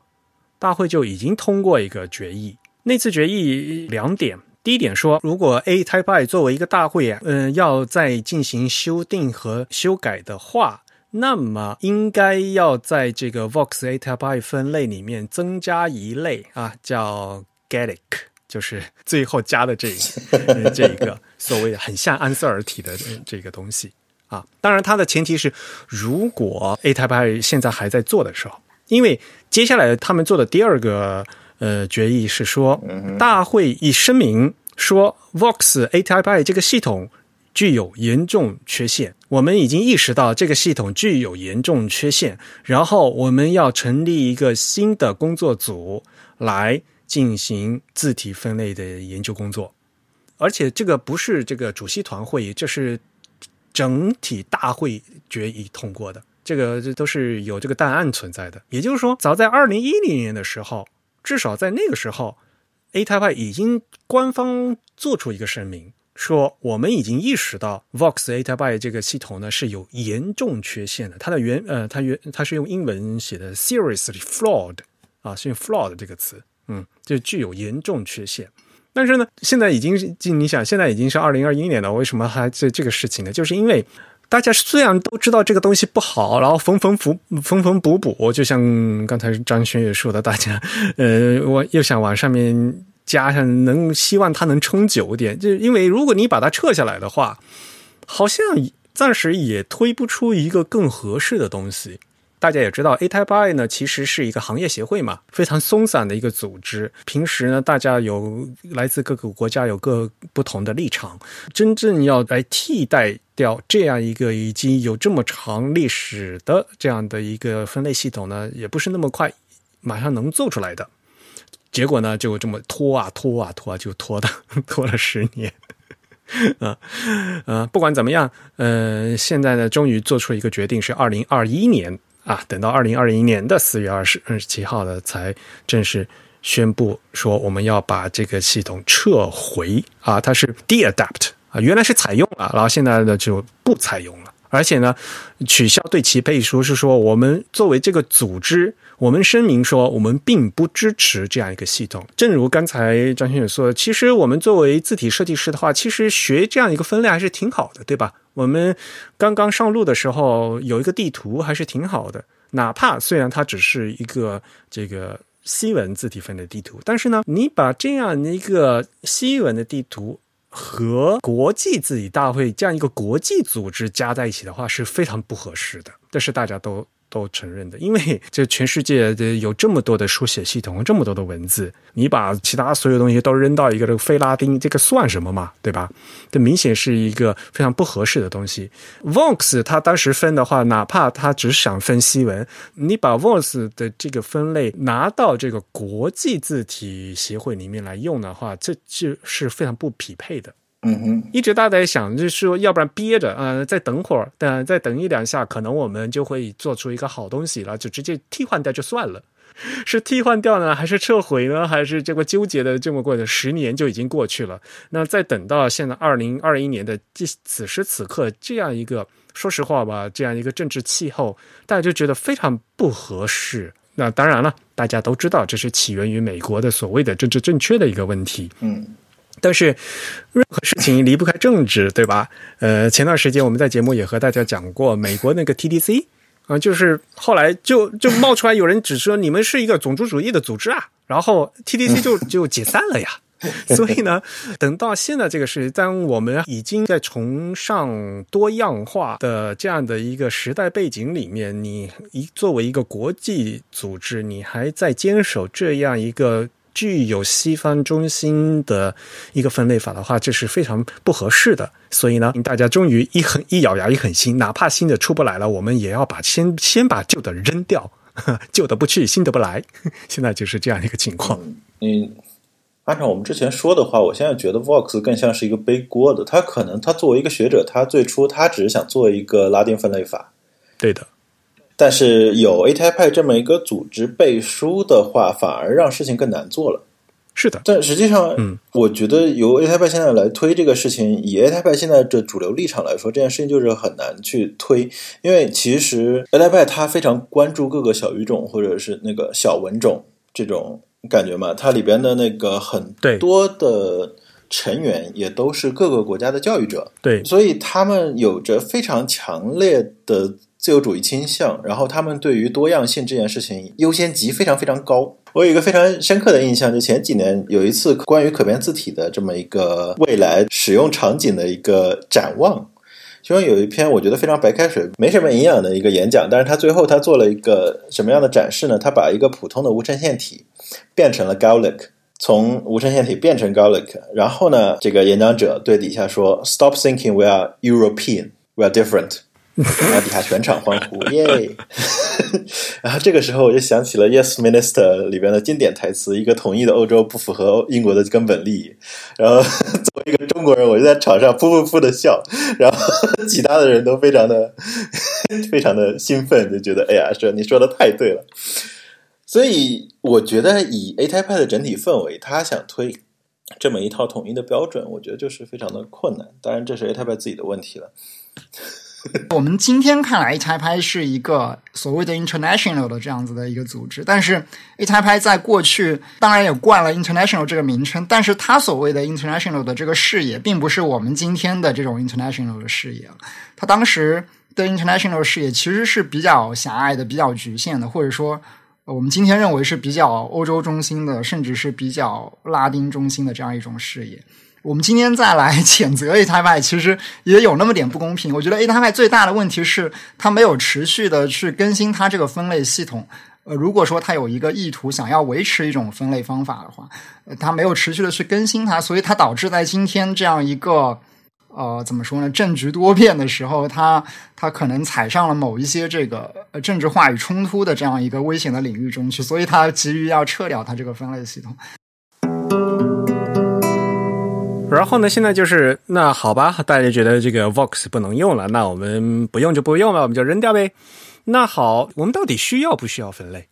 大会就已经通过一个决议。那次决议两点。第一点说，如果 A Type I 作为一个大会啊，嗯、要再进行修订和修改的话，那么应该要在这个 Vox A Type I 分类里面增加一类啊，叫 Gallic，就是最后加的这个 这一个所谓的很像安塞尔体的这个东西啊。当然，它的前提是，如果 A Type I 现在还在做的时候，因为接下来他们做的第二个。呃，决议是说，大会已声明说，Vox A Type I 这个系统具有严重缺陷，我们已经意识到这个系统具有严重缺陷，然后我们要成立一个新的工作组来进行字体分类的研究工作。而且这个不是这个主席团会议，这是整体大会决议通过的。这个这都是有这个档案存在的。也就是说，早在二零一零年的时候，至少在那个时候，A Type 已经官方做出一个声明。说我们已经意识到 Vox A Type 这个系统呢是有严重缺陷的。它的原呃，它原它是用英文写的 seriously flawed 啊，是用 flawed 这个词，嗯，就具有严重缺陷。但是呢，现在已经你想，现在已经是二零二一年了，为什么还这这个事情呢？就是因为大家虽然都知道这个东西不好，然后缝缝补缝缝补补，就像刚才张轩也说的，大家呃，我又想往上面。加上能希望它能撑久点，就因为如果你把它撤下来的话，好像暂时也推不出一个更合适的东西。大家也知道，A Type I 呢其实是一个行业协会嘛，非常松散的一个组织。平时呢，大家有来自各个国家有各不同的立场，真正要来替代掉这样一个已经有这么长历史的这样的一个分类系统呢，也不是那么快马上能做出来的。结果呢，就这么拖啊拖啊拖啊，就拖的 拖了十年，啊呃，不管怎么样，呃，现在呢，终于做出一个决定，是二零二一年啊，等到二零二一年的四月二十二十七号呢，才正式宣布说我们要把这个系统撤回啊，它是 de-adapt 啊，原来是采用了，然后现在呢就不采用了，而且呢，取消对其背书，是说我们作为这个组织。我们声明说，我们并不支持这样一个系统。正如刚才张先生说，其实我们作为字体设计师的话，其实学这样一个分类还是挺好的，对吧？我们刚刚上路的时候有一个地图还是挺好的，哪怕虽然它只是一个这个西文字体分类地图，但是呢，你把这样一个西文的地图和国际自己大会这样一个国际组织加在一起的话，是非常不合适的。但是大家都。都承认的，因为这全世界的有这么多的书写系统，这么多的文字，你把其他所有东西都扔到一个这个非拉丁，这个算什么嘛？对吧？这明显是一个非常不合适的东西。Vox 他当时分的话，哪怕他只想分西文，你把 Vox 的这个分类拿到这个国际字体协会里面来用的话，这就是非常不匹配的。嗯哼，一直大家在想，就是说，要不然憋着，呃，再等会儿，等再等一两下，可能我们就会做出一个好东西了，就直接替换掉就算了。是替换掉呢，还是撤回呢？还是这个纠结的这么过的十年就已经过去了？那再等到现在二零二一年的这此时此刻，这样一个说实话吧，这样一个政治气候，大家就觉得非常不合适。那当然了，大家都知道，这是起源于美国的所谓的政治正确的一个问题。嗯。但是，任何事情离不开政治，对吧？呃，前段时间我们在节目也和大家讲过，美国那个 TDC 啊，就是后来就就冒出来有人指说你们是一个种族主义的组织啊，然后 TDC 就 就解散了呀。所以呢，等到现在这个是，当我们已经在崇尚多样化的这样的一个时代背景里面，你一作为一个国际组织，你还在坚守这样一个。具有西方中心的一个分类法的话，这是非常不合适的。所以呢，大家终于一狠一咬牙一狠心，哪怕新的出不来了，我们也要把先先把旧的扔掉，旧的不去，新的不来。现在就是这样一个情况。嗯，按照我们之前说的话，我现在觉得 Vox 更像是一个背锅的。他可能他作为一个学者，他最初他只是想做一个拉丁分类法。对的。但是有 A Type 这么一个组织背书的话，反而让事情更难做了。是的，但实际上，嗯，我觉得由 A Type 现在来推这个事情，以 A Type 现在的主流立场来说，这件事情就是很难去推，因为其实 A Type 它非常关注各个小语种或者是那个小文种这种感觉嘛，它里边的那个很多的成员也都是各个国家的教育者，对，所以他们有着非常强烈的。自由主义倾向，然后他们对于多样性这件事情优先级非常非常高。我有一个非常深刻的印象，就前几年有一次关于可变字体的这么一个未来使用场景的一个展望，其中有一篇我觉得非常白开水、没什么营养的一个演讲，但是他最后他做了一个什么样的展示呢？他把一个普通的无衬线体变成了 Gaelic，从无衬线体变成 Gaelic，然后呢，这个演讲者对底下说：“Stop thinking we are European。” We are different。然后底下全场欢呼，耶！然后这个时候我就想起了《Yes Minister》里边的经典台词：“一个统一的欧洲不符合英国的根本利益。”然后 作为一个中国人，我就在场上噗噗噗的笑，然后其他的人都非常的非常的兴奋，就觉得：“哎呀，说你说的太对了。”所以我觉得以 A Type 的整体氛围，他想推这么一套统一的标准，我觉得就是非常的困难。当然，这是 A Type 自己的问题了。我们今天看来，A Type 是一个所谓的 international 的这样子的一个组织，但是 A Type 在过去当然也冠了 international 这个名称，但是他所谓的 international 的这个视野，并不是我们今天的这种 international 的视野。他当时的 international 视野其实是比较狭隘的、比较局限的，或者说我们今天认为是比较欧洲中心的，甚至是比较拉丁中心的这样一种视野。我们今天再来 谴责 A Type，其实也有那么点不公平。我觉得 A Type 最大的问题是，它没有持续的去更新它这个分类系统。呃，如果说它有一个意图想要维持一种分类方法的话，呃，它没有持续的去更新它，所以它导致在今天这样一个呃怎么说呢，政局多变的时候，他他可能踩上了某一些这个政治话语冲突的这样一个危险的领域中去，所以他急于要撤掉他这个分类系统。然后呢？现在就是那好吧，大家觉得这个 Vox 不能用了，那我们不用就不用了，我们就扔掉呗。那好，我们到底需要不需要分类？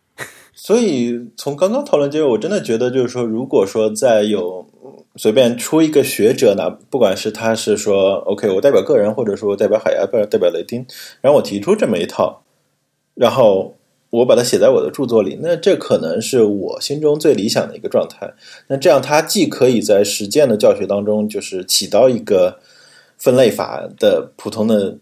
所以从刚刚讨论结果，我真的觉得就是说，如果说再有随便出一个学者呢，不管是他是说 OK，我代表个人，或者说代表海牙，不代表雷丁，然后我提出这么一套，然后。我把它写在我的著作里，那这可能是我心中最理想的一个状态。那这样，它既可以在实践的教学当中，就是起到一个分类法的普通的，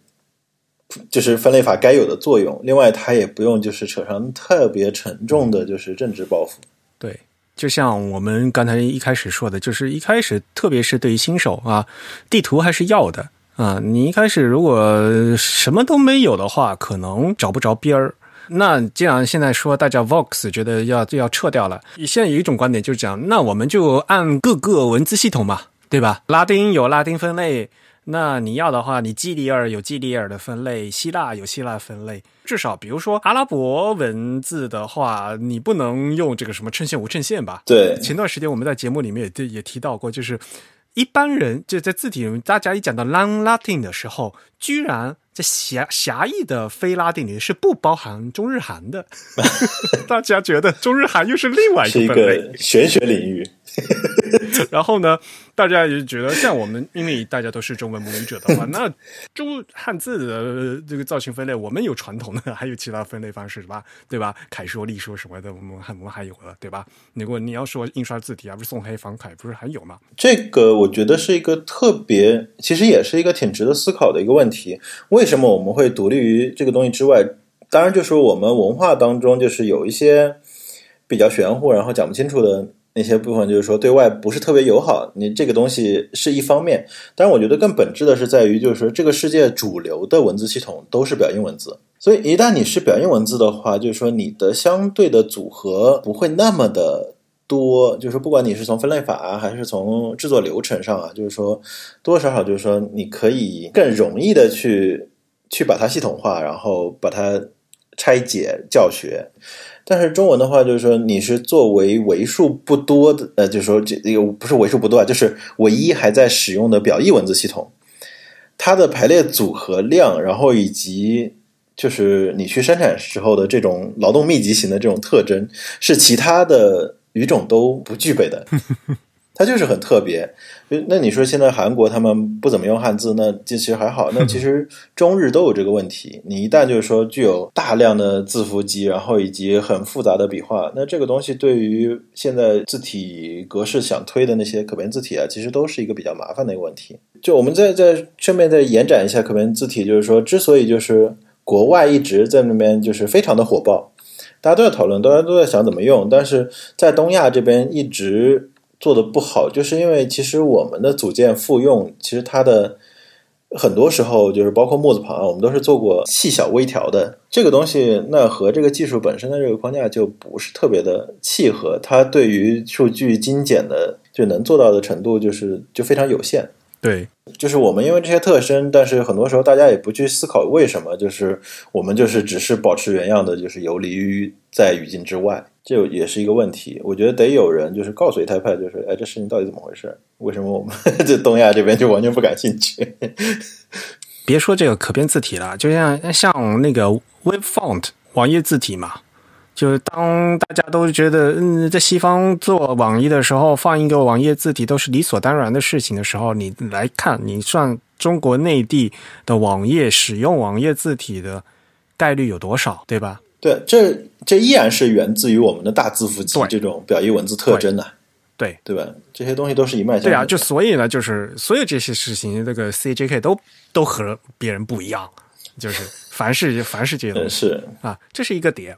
就是分类法该有的作用。另外，它也不用就是扯上特别沉重的，就是政治包袱。对，就像我们刚才一开始说的，就是一开始，特别是对于新手啊，地图还是要的啊。你一开始如果什么都没有的话，可能找不着边儿。那既然现在说大家 Vox 觉得要要撤掉了，现在有一种观点就是讲，那我们就按各个文字系统嘛，对吧？拉丁有拉丁分类，那你要的话，你基里尔有基里尔的分类，希腊有希腊分类，至少比如说阿拉伯文字的话，你不能用这个什么衬线无衬线吧？对。前段时间我们在节目里面也也提到过，就是一般人就在字体大家一讲到 Long Latin 的时候，居然。在狭狭义的非拉丁里是不包含中日韩的，大家觉得中日韩又是另外一个玄学领域。然后呢，大家也觉得像我们，因为大家都是中文母语者的话，那中汉字的这个造型分类，我们有传统的，还有其他分类方式是吧？对吧？楷书、隶书什么的，我们还我们还有了，对吧？如果你要说印刷字体啊，不是宋黑仿楷，不是还有吗？这个我觉得是一个特别，其实也是一个挺值得思考的一个问题。为什么我们会独立于这个东西之外？当然，就是我们文化当中就是有一些比较玄乎，然后讲不清楚的。那些部分就是说对外不是特别友好，你这个东西是一方面，但是我觉得更本质的是在于，就是说这个世界主流的文字系统都是表音文字，所以一旦你是表音文字的话，就是说你的相对的组合不会那么的多，就是说不管你是从分类法，还是从制作流程上啊，就是说多多少少就是说你可以更容易的去去把它系统化，然后把它拆解教学。但是中文的话，就是说你是作为为数不多的，呃，就是说这个不是为数不多啊，就是唯一还在使用的表意文字系统，它的排列组合量，然后以及就是你去生产时候的这种劳动密集型的这种特征，是其他的语种都不具备的。它就是很特别，那你说现在韩国他们不怎么用汉字，那这其实还好。那其实 中日都有这个问题。你一旦就是说具有大量的字符集，然后以及很复杂的笔画，那这个东西对于现在字体格式想推的那些可变字体啊，其实都是一个比较麻烦的一个问题。就我们再再顺便再延展一下可变字体，就是说，之所以就是国外一直在那边就是非常的火爆，大家都在讨论，大家都在想怎么用，但是在东亚这边一直。做的不好，就是因为其实我们的组件复用，其实它的很多时候就是包括木字旁，我们都是做过细小微调的这个东西，那和这个技术本身的这个框架就不是特别的契合，它对于数据精简的就能做到的程度，就是就非常有限。对，就是我们因为这些特征，但是很多时候大家也不去思考为什么，就是我们就是只是保持原样的，就是游离于在语境之外，这也是一个问题。我觉得得有人就是告诉一台派，就是哎，这事情到底怎么回事？为什么我们 这东亚这边就完全不感兴趣？别说这个可变字体了，就像像那个 Web Font 网页字体嘛，就是当大家都觉得嗯，在西方做网页的时候放一个网页字体都是理所当然的事情的时候，你来看，你算中国内地的网页使用网页字体的概率有多少，对吧？对，这这依然是源自于我们的大字符集对这种表意文字特征的，对对吧？这些东西都是一脉相承的。对啊，就所以呢，就是所有这些事情，这个 CJK 都都和别人不一样，就是凡是凡是这些东嗯西。是啊，这是一个点。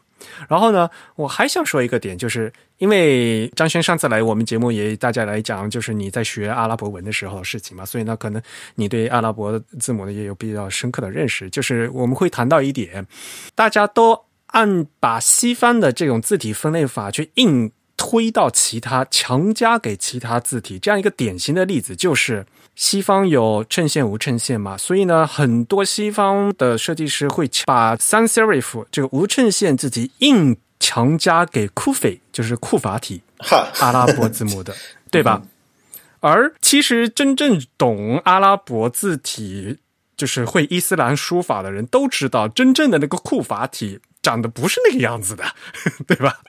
然后呢，我还想说一个点，就是因为张轩上次来我们节目也大家来讲，就是你在学阿拉伯文的时候的事情嘛，所以呢，可能你对阿拉伯字母呢也有比较深刻的认识。就是我们会谈到一点，大家都按把西方的这种字体分类法去硬推到其他，强加给其他字体。这样一个典型的例子就是西方有衬线无衬线嘛，所以呢，很多西方的设计师会把 sans serif 这个无衬线字体硬强加给 kufi，，就是库法体哈，阿拉伯字母的，对吧？而其实真正懂阿拉伯字体，就是会伊斯兰书法的人都知道，真正的那个库法体长得不是那个样子的，对吧？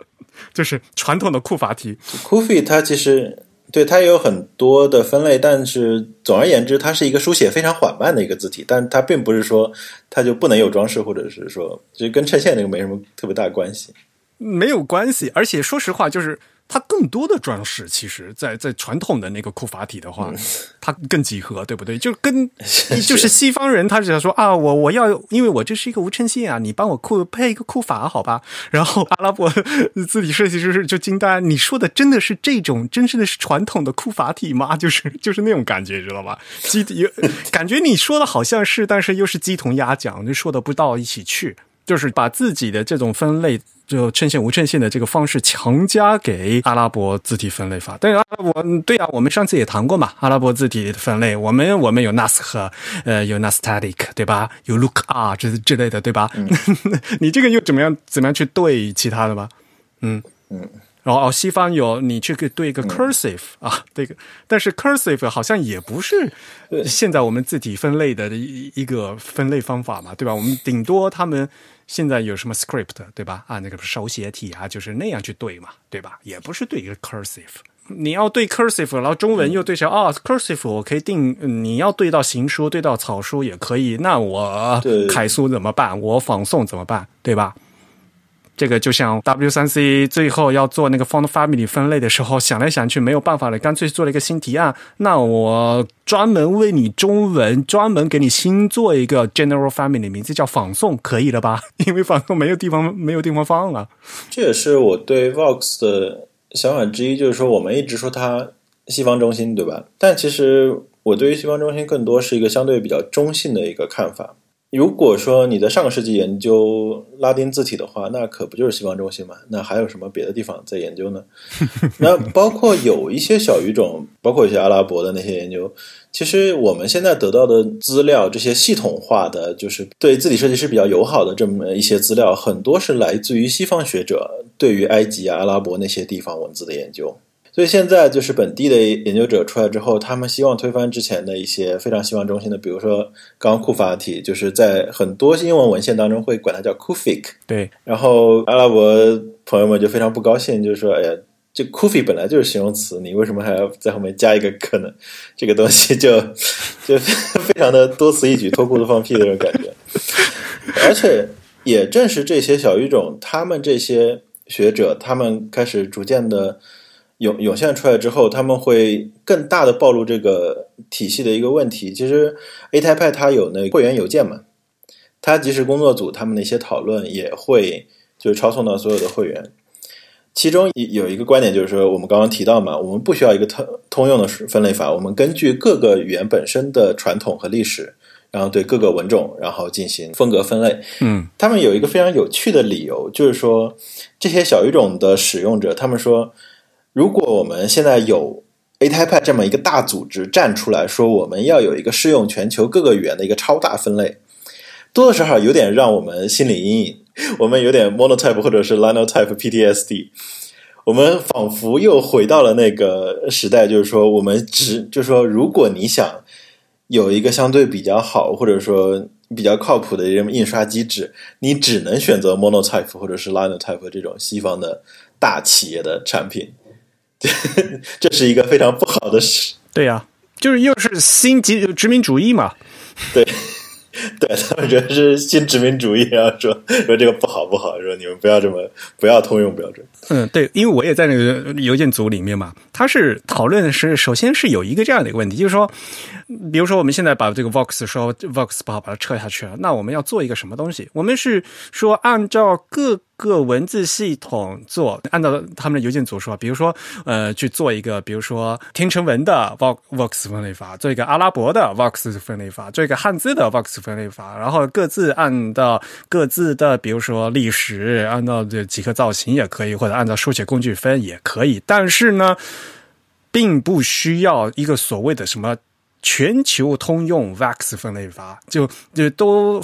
就是传统的库法体，Kufi 它其实对它也有很多的分类，但是总而言之，它是一个书写非常缓慢的一个字体，但它并不是说它就不能有装饰，或者是说就跟衬线那个没什么特别大的关系。没有关系。而且说实话，就是它更多的装饰，其实在在传统的那个库法体的话，它更几何，对不对？就跟就是西方人，他只要说啊，我我要，因为我这是一个无衬线啊，你帮我库配一个库法，好吧？然后阿拉伯字体设计师就惊呆，你说的真的是这种，真正的是传统的库法体吗？就是就是那种感觉，知道吧？鸡有感觉你说的好像是，但是又是鸡同鸭讲，就说的不到一起去。就是把自己的这种分类，就衬线无衬线的这个方式强加给阿拉伯字体分类法。但是阿拉伯，嗯对啊，我们上次也谈过嘛，阿拉伯字体的分类，我们我们有 nas 和呃有 nastatic 对吧？有 Look 啊，这之类的对吧？你这个又怎么样怎么样去对其他的吧？嗯嗯。然后哦，西方有你去对一个 cursive、啊，这个，但是 cursive 好像也不是现在我们字体分类的一一个分类方法嘛，对吧？我们顶多他们现在有什么 script 对吧？啊，那个手写体啊，就是那样去对嘛，对吧？也不是对一个 cursive。你要对 cursive，然后中文又对成啊、cursive，我可以定，嗯你要对到行书，对到草书也可以。那我楷书怎么办？我仿宋怎么办？对吧？这个就像 W 三 C 最后要做那个 font family 分类的时候，想来想去没有办法了，干脆做了一个新提案。那我专门为你中文，专门给你新做一个 general family，名字叫仿宋，可以了吧？因为仿宋没有地方没有地方放了。这也是我对 Vox 的想法之一，就是说我们一直说它西方中心，对吧？但其实我对于西方中心更多是一个相对比较中性的一个看法。如果说你在上个世纪研究拉丁字体的话，那可不就是西方中心嘛？那还有什么别的地方在研究呢？那包括有一些小语种，包括一些阿拉伯的那些研究，其实我们现在得到的资料，这些系统化的，就是对字体设计师比较友好的这么一些资料，很多是来自于西方学者对于埃及啊、阿拉伯那些地方文字的研究。所以现在就是本地的研究者出来之后，他们希望推翻之前的一些非常希望中心的，比如说刚刚库法体，就是在很多英文文献当中会管它叫 Kufic，对，然后阿拉伯朋友们就非常不高兴，就是说，哎呀，这 Kufi 本来就是形容词，你为什么还要在后面加一个可能？这个东西就就非常的多此一举、脱裤子放屁的那种感觉。而且也正是这些小语种，他们这些学者，他们开始逐渐的涌涌现出来之后，他们会更大的暴露这个体系的一个问题。其实 A 台派它有那个会员邮件嘛，它即使工作组他们的一些讨论也会就是抄送到所有的会员。其中有一个观点就是说，我们刚刚提到嘛，我们不需要一个通通用的分类法，我们根据各个语言本身的传统和历史，然后对各个文种，然后进行风格分类。嗯他们有一个非常有趣的理由，就是说这些小语种的使用者，他们说，如果我们现在有 ATiPad 这么一个大组织站出来说，我们要有一个适用全球各个语言的一个超大分类，多多少少有点让我们心理阴影，我们有点 Monotype 或者是 Linotype PTSD。我们仿佛又回到了那个时代，就是说，我们只就是说，如果你想有一个相对比较好，或者说比较靠谱的一种印刷机制，你只能选择 Monotype 或者是 Linotype 这种西方的大企业的产品，这是一个非常不好的事。对呀，就是又是新殖殖民主义嘛。对。对他们觉得是新殖民主义，然后说说这个不好不好，说你们不要这么不要通用标准。嗯，对，因为我也在那个邮件组里面嘛，他是讨论的是，首先是有一个这样的一个问题，就是说，比如说我们现在把这个 Vox 说 Vox 不好，把它撤下去了，那我们要做一个什么东西？我们是说按照各。各文字系统做，按照他们的邮件组说，比如说，呃，去做一个，比如说听成文的 Vox 分类法，做一个阿拉伯的 Vox 分类法，做一个汉字的 Vox 分类法，然后各自按照各自的，比如说历史，按照这几个造型也可以，或者按照书写工具分也可以，但是呢，并不需要一个所谓的什么。全球通用 VAX 分类法，就就都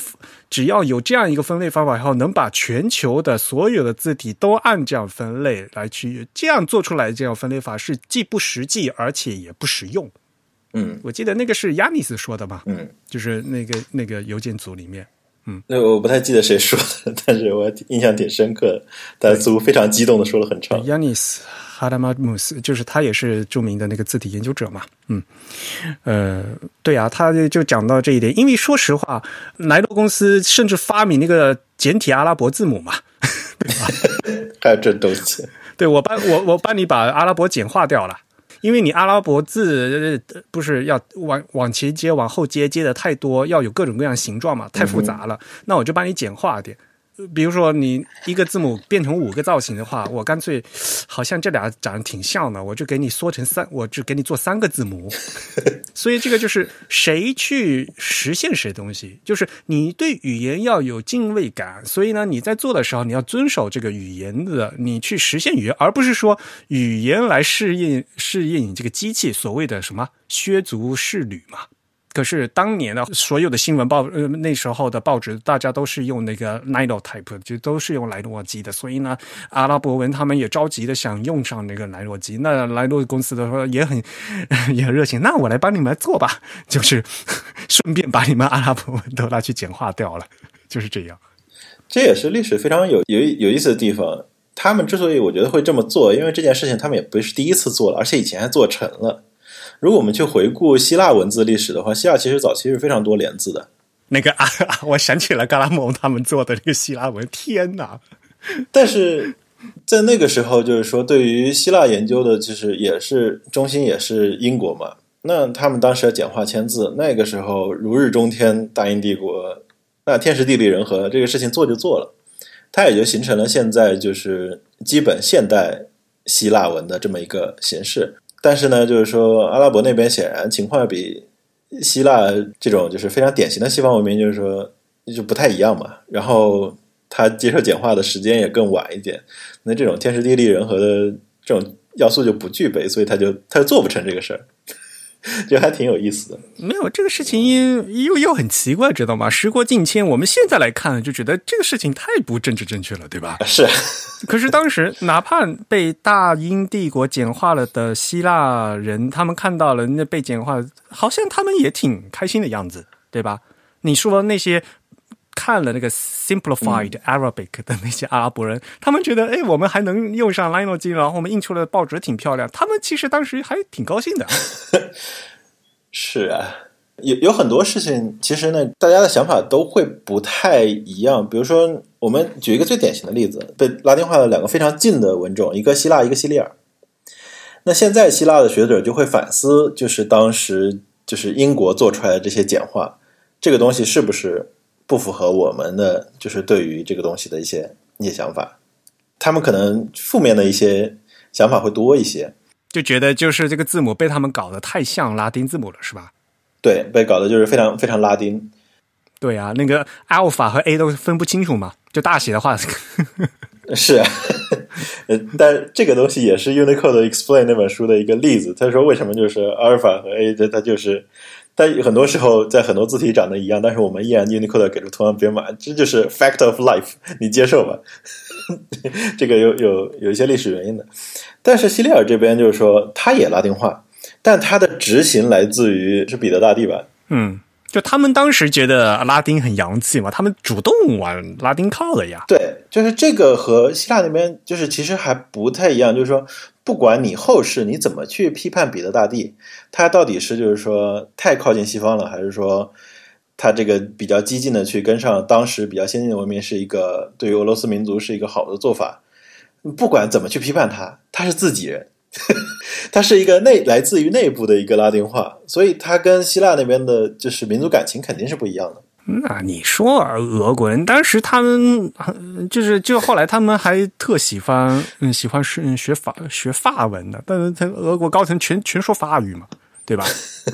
只要有这样一个分类方法，然后能把全球的所有的字体都按这样分类来去这样做出来，这样分类法是既不实际而且也不实用。嗯，我记得那个是亚尼斯说的吧？嗯，就是那个那个邮件组里面，嗯，那我不太记得谁说的，但是我印象挺深刻的，但似乎非常激动的说了很长。亚尼斯。哈达马姆斯就是他，也是著名的那个字体研究者嘛。嗯，呃，对啊，他就讲到这一点。因为说实话，莱诺公司甚至发明那个简体阿拉伯字母嘛，对吧？还有这东西？对我帮我我帮你把阿拉伯简化掉了，因为你阿拉伯字不是要往往前接、往后接，接的太多，要有各种各样形状嘛，太复杂了。那我就帮你简化点。比如说，你一个字母变成五个造型的话，我干脆好像这俩长得挺像的，我就给你缩成三，我就给你做三个字母。所以这个就是谁去实现谁东西，就是你对语言要有敬畏感。所以呢，你在做的时候，你要遵守这个语言的，你去实现语言，而不是说语言来适应适应你这个机器所谓的什么削足适履嘛。可是当年的所有的新闻报，呃，那时候的报纸，大家都是用那个 Linotype，就都是用莱诺机的，所以呢，阿拉伯文他们也着急的想用上那个莱诺机。那莱诺公司的说也很 也很热情，那我来帮你们做吧，就是顺便把你们阿拉伯文都拿去简化掉了，就是这样。这也是历史非常有有有意思的地方。他们之所以我觉得会这么做，因为这件事情他们也不是第一次做了，而且以前还做成了。如果我们去回顾希腊文字历史的话，希腊其实早期是非常多连字的。那个啊，我想起了嘎拉蒙他们做的那个希腊文，天哪！但是在那个时候，就是说，对于希腊研究的，其实也是中心也是英国嘛。那他们当时要简化签字，那个时候如日中天，大英帝国，那天时地利人和，这个事情做就做了，它也就形成了现在就是基本现代希腊文的这么一个形式。但是呢，就是说，阿拉伯那边显然情况要比希腊这种就是非常典型的西方文明，就是说就不太一样嘛。然后他接受简化的时间也更晚一点，那这种天时地利人和的这种要素就不具备，所以他就他就做不成这个事儿。就还挺有意思的，没有这个事情又又很奇怪，知道吗？时过境迁，我们现在来看，就觉得这个事情太不政治正确了，对吧？是。可是当时，哪怕被大英帝国简化了的希腊人，他们看到了那被简化，好像他们也挺开心的样子，对吧？你说那些。看了那个 simplified Arabic 的那些阿拉伯人，他们觉得，哎，我们还能用上 Lino 机，然后我们印出来的报纸挺漂亮，他们其实当时还挺高兴的。是啊，有有很多事情，其实呢，大家的想法都会不太一样。比如说，我们举一个最典型的例子，被拉丁化的两个非常近的文种，一个希腊，一个西里尔。那现在希腊的学者就会反思，就是当时就是英国做出来的这些简化，这个东西是不是？不符合我们的就是对于这个东西的一些一些想法，他们可能负面的一些想法会多一些，就觉得就是这个字母被他们搞得太像拉丁字母了，是吧？对，被搞得就是非常非常拉丁。对啊，那个 alpha 和 a 都分不清楚嘛，就大写的话 是。啊，但这个东西也是 Unicode Explain 那本书的一个例子。他说为什么就是阿尔法和 A，这它就是但很多时候在很多字体长得一样，但是我们依然 Unicode 给出同样编码，这就是 fact of life，你接受吧。这个有有有一些历史原因的。但是西里尔这边就是说，他也拉丁化，但他的执行来自于是彼得大帝吧？嗯。就他们当时觉得拉丁很洋气嘛，他们主动往拉丁靠的呀。对，就是这个和希腊那边就是其实还不太一样。就是说，不管你后世你怎么去批判彼得大帝，他到底是就是说太靠近西方了，还是说他这个比较激进的去跟上当时比较先进的文明，是一个对于俄罗斯民族是一个好的做法。不管怎么去批判他，他是自己人。他是一个内来自于内部的一个拉丁化，所以他跟希腊那边的就是民族感情肯定是不一样的。那你说俄国人当时他们就是就后来他们还特喜欢嗯喜欢学学法学法文的，但是他俄国高层全全说法语嘛。对吧？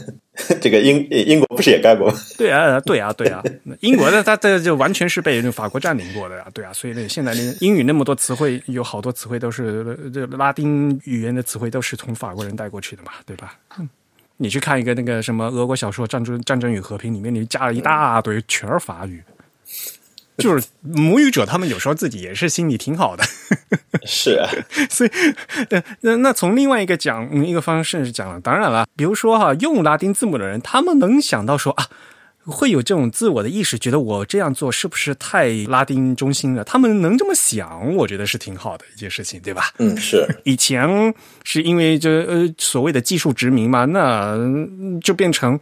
这个英英国不是也干过？对啊，对啊，对啊。英国的他这就完全是被法国占领过的呀，对啊。所以那现在那英语那么多词汇，有好多词汇都是这拉丁语言的词汇都是从法国人带过去的嘛，对吧？你去看一个那个什么俄国小说《战争战争与和平》里面，你加了一大堆全是法语。就是母语者，他们有时候自己也是心里挺好的，是啊，所以那那从另外一个讲一个方式是讲了，当然了，比如说哈，用拉丁字母的人，他们能想到说啊，会有这种自我的意识，觉得我这样做是不是太拉丁中心了？他们能这么想，我觉得是挺好的一件事情，对吧？嗯，是。以前是因为这呃所谓的技术殖民嘛，那就变成。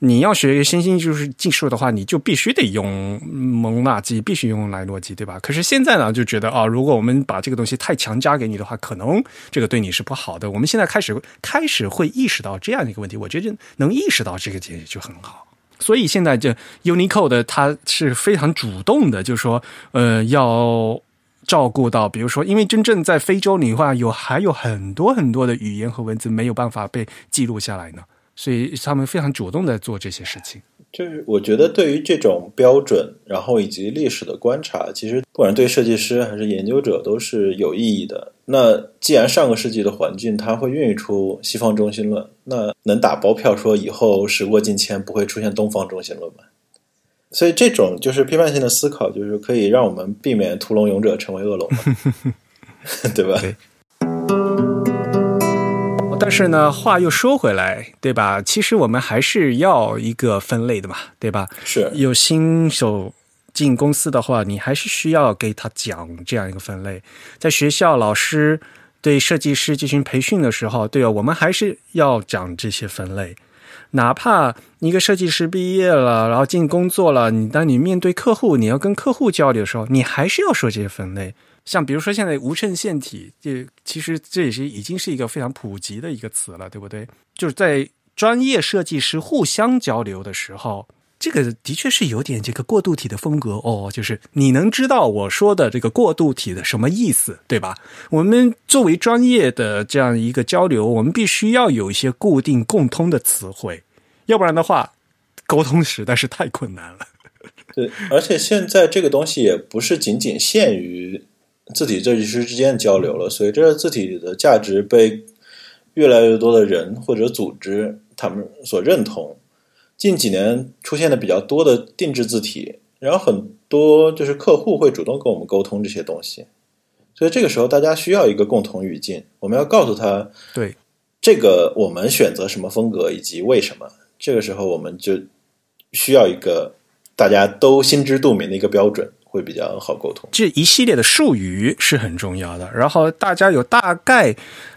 你要学新兴就是技术的话，你就必须得用蒙纳基，必须用莱诺基，对吧？可是现在呢，就觉得啊，如果我们把这个东西太强加给你的话，可能这个对你是不好的。我们现在开始开始会意识到这样一个问题，我觉得能意识到这个点就很好。所以现在这 Unicode 它是非常主动的，就是说，呃，要照顾到，比如说，因为真正在非洲，你话有还有很多很多的语言和文字没有办法被记录下来呢。所以他们非常主动的做这些事情。就是我觉得，对于这种标准，然后以及历史的观察，其实不管对设计师还是研究者都是有意义的。那既然上个世纪的环境它会孕育出西方中心论，那能打包票说以后时过境迁不会出现东方中心论吗？所以这种就是批判性的思考，就是可以让我们避免屠龙勇者成为恶龙，对吧？但是呢，话又说回来，对吧？其实我们还是要一个分类的嘛，对吧？是有新手进公司的话，你还是需要给他讲这样一个分类。在学校，老师对设计师进行培训的时候，对啊，我们还是要讲这些分类。哪怕一个设计师毕业了，然后进工作了，你当你面对客户，你要跟客户交流的时候，你还是要说这些分类。像比如说现在无衬线体，这其实这也是已经是一个非常普及的一个词了，对不对？就是在专业设计师互相交流的时候，这个的确是有点这个过渡体的风格哦。就是你能知道我说的这个过渡体的什么意思，对吧？我们作为专业的这样一个交流，我们必须要有一些固定共通的词汇，要不然的话，沟通实在是太困难了。对，而且现在这个东西也不是仅仅限于。字体设计师之间的交流了，随着字体的价值被越来越多的人或者组织他们所认同，近几年出现的比较多的定制字体，然后很多就是客户会主动跟我们沟通这些东西，所以这个时候大家需要一个共同语境，我们要告诉他，对这个我们选择什么风格以及为什么，这个时候我们就需要一个大家都心知肚明的一个标准。会比较好沟通，这一系列的术语是很重要的。然后大家有大概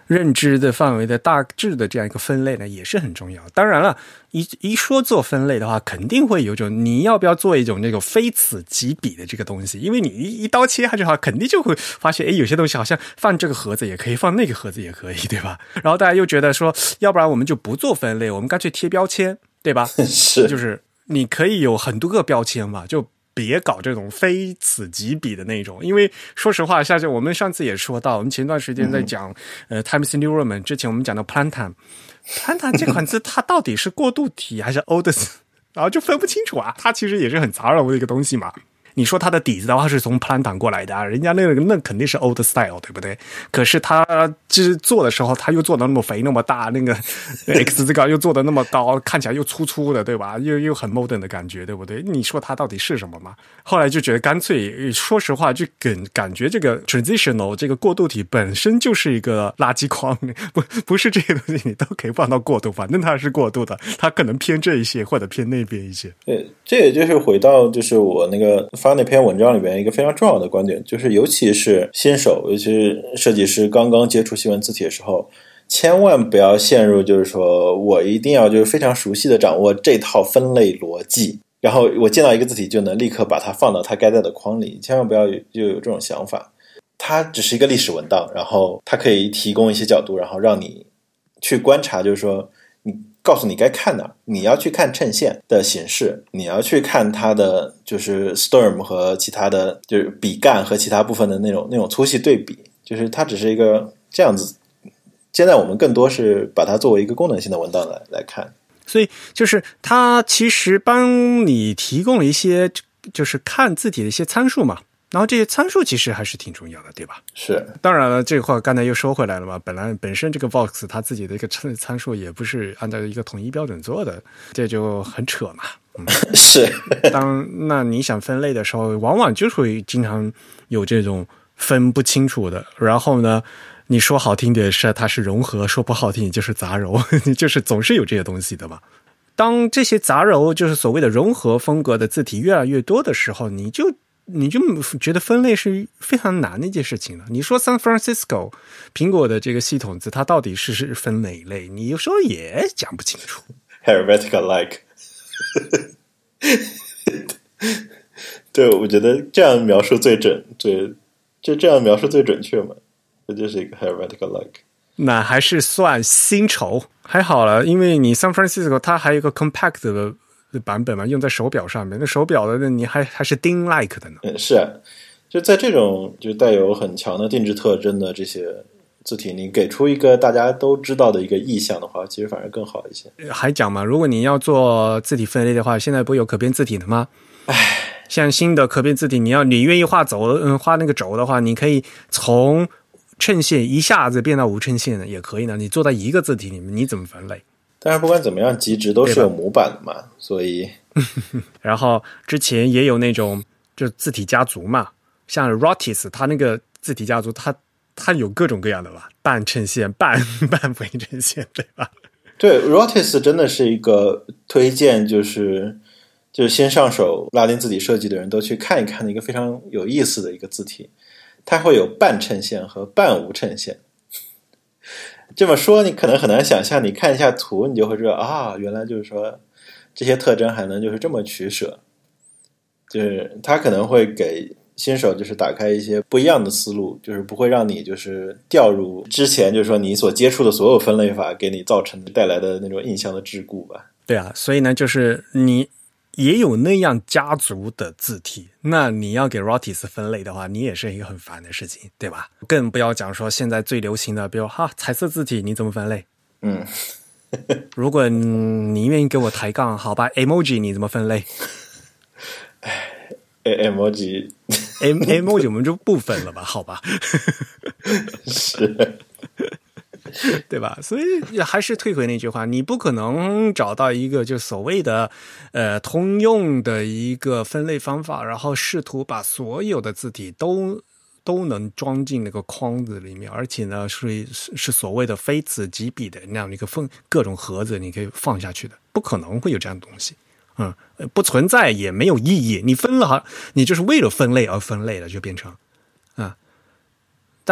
认知的范围的大致的这样一个分类呢，也是很重要。当然了，一一说做分类的话，肯定会有种你要不要做一种那种非此即彼的这个东西？因为你一一刀切下去的话，肯定就会发现，哎，有些东西好像放这个盒子也可以，放那个盒子也可以，对吧？然后大家又觉得说，要不然我们就不做分类，我们干脆贴标签，对吧？是，就是你可以有很多个标签嘛，就。别搞这种非此即彼的那种，因为说实话，像是我们上次也说到，我们前段时间在讲呃，Times New Roman 之前，我们讲到 Plantam，Plantam 这款字 它到底是过渡体还是 Oldest，然后就分不清楚啊，它其实也是很杂糅的一个东西嘛。你说他的底子的话是从 Plan 党过来的啊，人家那个那肯定是 old style，对不对？可是他就是做的时候，他又做的那么肥那么大，那个 X 字高又做的那么高，看起来又粗粗的，对吧？又又很 modern 的感觉，对不对？你说他到底是什么嘛？后来就觉得干脆，说实话，就感感觉这个 transitional 这个过渡体本身就是一个垃圾筐，不不是这些东西你都可以放到过渡，反正它是过渡的，它可能偏这一些或者偏那边一些。对，这也就是回到就是我那个发那篇文章里边一个非常重要的观点，就是尤其是新手，尤其是设计师刚刚接触新文字体的时候，千万不要陷入就是说我一定要就是非常熟悉的掌握这套分类逻辑，然后我见到一个字体就能立刻把它放到它该在的框里，千万不要有就有这种想法。它只是一个历史文档，然后它可以提供一些角度，然后让你去观察，就是说告诉你该看哪，你要去看衬线的形式，你要去看它的就是 storm 和其他的就是笔干和其他部分的那种那种粗细对比，就是它只是一个这样子。现在我们更多是把它作为一个功能性的文档来来看，所以就是它其实帮你提供了一些就是看字体的一些参数嘛。然后这些参数其实还是挺重要的，对吧？是，当然了，这话刚才又说回来了嘛。本来本身这个 box 它自己的一个参参数也不是按照一个统一标准做的，这就很扯嘛。嗯、是，当那你想分类的时候，往往就会经常有这种分不清楚的。然后呢，你说好听点是它是融合，说不好听就是杂糅，就是总是有这些东西的嘛。当这些杂糅就是所谓的融合风格的字体越来越多的时候，你就。你就觉得分类是非常难的一件事情了。你说 San Francisco 苹果的这个系统子，它到底是是分哪一类？你有时候也讲不清楚。Helvetica like，对，我觉得这样描述最准，最就这样描述最准确嘛。这就是一个 Helvetica like。那还是算薪酬，还好了，因为你 San Francisco 它还有一个 compact 的。版本嘛，用在手表上面。那手表的，那你还还是 DIN like 的呢？嗯，是啊，就在这种就带有很强的定制特征的这些字体，你给出一个大家都知道的一个意象的话，其实反而更好一些。还讲嘛，如果你要做字体分类的话，现在不有可变字体的吗？唉，像新的可变字体，你要你愿意画轴，嗯，画那个轴的话，你可以从衬线一下子变到无衬线的，也可以呢。你做在一个字体里面，你怎么分类？但是不管怎么样，极值都是有模板的嘛，所以。然后之前也有那种就字体家族嘛，像 Rotis，它那个字体家族，它它有各种各样的吧，半衬线、半 半非衬线，对吧？对，Rotis 真的是一个推荐，就是就是先上手拉丁字体设计的人都去看一看的一个非常有意思的一个字体，它会有半衬线和半无衬线。这么说你可能很难想象，你看一下图，你就会知道啊，原来就是说这些特征还能就是这么取舍，就是它可能会给新手就是打开一些不一样的思路，就是不会让你就是掉入之前就是说你所接触的所有分类法给你造成带来的那种印象的桎梏吧。对啊，所以呢，就是你。也有那样家族的字体，那你要给 Rotis 分类的话，你也是一个很烦的事情，对吧？更不要讲说现在最流行的，比如哈彩色字体，你怎么分类？嗯，如果你愿意给我抬杠，好吧？Emoji 你怎么分类？哎，Emoji，Emoji 我们就不分了吧？好吧？是。对吧？所以还是退回那句话，你不可能找到一个就所谓的呃通用的一个分类方法，然后试图把所有的字体都都能装进那个框子里面，而且呢是是所谓的非此即彼的那样一个分各种盒子，你可以放下去的，不可能会有这样的东西，嗯，不存在也没有意义。你分了，你就是为了分类而分类了，就变成。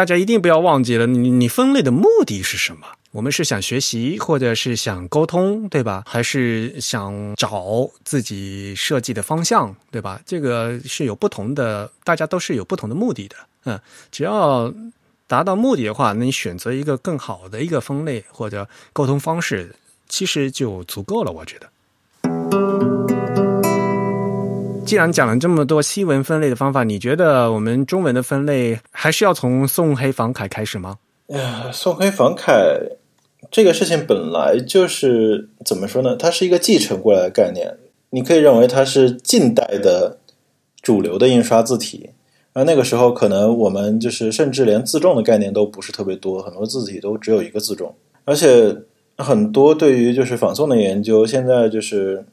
大家一定不要忘记了，你你分类的目的是什么？我们是想学习，或者是想沟通，对吧？还是想找自己设计的方向，对吧？这个是有不同的，大家都是有不同的目的的。嗯，只要达到目的的话，那你选择一个更好的一个分类或者沟通方式，其实就足够了，我觉得。既然讲了这么多西文分类的方法，你觉得我们中文的分类还是要从宋黑房楷开始吗？呀，宋黑房楷这个事情本来就是怎么说呢？它是一个继承过来的概念，你可以认为它是近代的主流的印刷字体。而那个时候，可能我们就是甚至连自重的概念都不是特别多，很多字体都只有一个自重。而且很多对于就是仿宋的研究，现在就是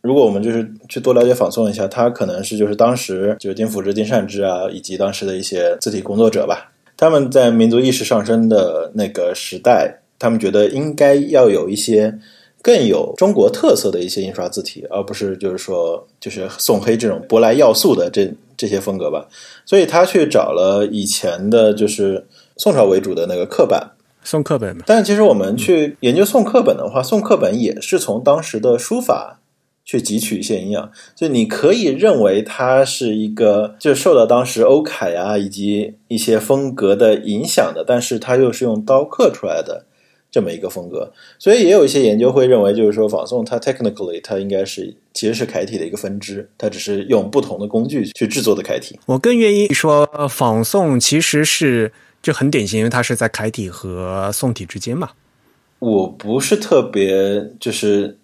如果我们就是去多了解仿宋一下，他可能是就是当时就是丁辅之、丁善之啊，以及当时的一些字体工作者吧，他们在民族意识上升的那个时代，他们觉得应该要有一些。更有中国特色的一些印刷字体，而不是就是说就是宋黑这种舶来要素的这这些风格吧。所以他去找了以前的，就是宋朝为主的那个刻板宋刻本嘛。但其实我们去研究宋刻本的话，宋刻本也是从当时的书法去汲取一些营养。就你可以认为它是一个，就受到当时欧楷啊以及一些风格的影响的，但是它又是用刀刻出来的。这么一个风格，所以也有一些研究会认为，就是说仿宋它 technically 它应该是其实是楷体的一个分支，它只是用不同的工具去制作的楷体。我更愿意说仿宋其实是就很典型，因为它是在楷体和宋体之间嘛。我不是特别就是。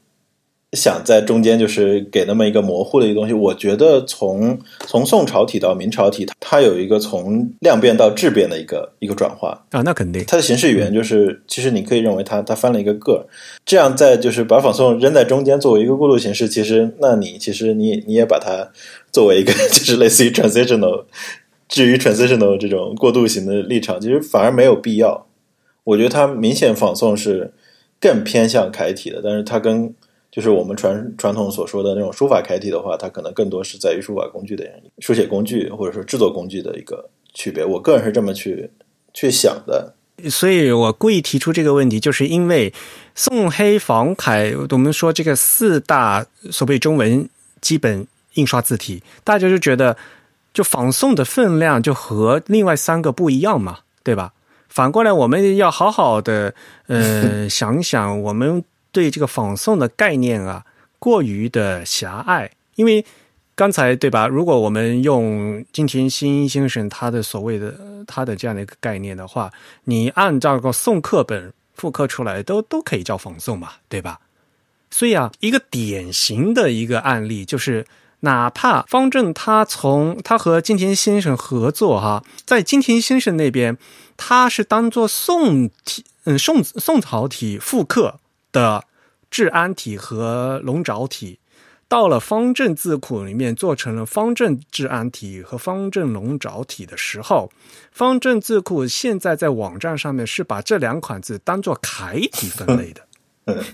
想在中间就是给那么一个模糊的一个东西，我觉得从从宋朝体到明朝体，它有一个从量变到质变的一个一个转化啊，那肯定。它的形式语言就是，其实你可以认为它它翻了一个个儿，这样在就是把仿宋扔在中间作为一个过渡形式，其实那你其实你你也把它作为一个 就是类似于 transitional，至于 transitional 这种过渡型的立场，其实反而没有必要。我觉得它明显仿宋是更偏向楷体的，但是它跟就是我们传传统所说的那种书法楷体的话，它可能更多是在于书法工具的书写工具或者说制作工具的一个区别。我个人是这么去去想的。所以我故意提出这个问题，就是因为宋黑仿楷，我们说这个四大所谓中文基本印刷字体，大家就觉得就仿宋的分量就和另外三个不一样嘛，对吧？反过来，我们要好好的呃 想想我们。对这个仿宋的概念啊，过于的狭隘。因为刚才对吧？如果我们用金田新先生他的所谓的他的这样的一个概念的话，你按照个宋刻本复刻出来，都都可以叫仿宋嘛，对吧？所以啊，一个典型的一个案例就是，哪怕方正他从他和金田先生合作哈，在金田先生那边，他是当做宋体嗯宋宋朝体复刻。的治安体和龙爪体，到了方正字库里面做成了方正治安体和方正龙爪体的时候，方正字库现在在网站上面是把这两款字当做楷体分类的。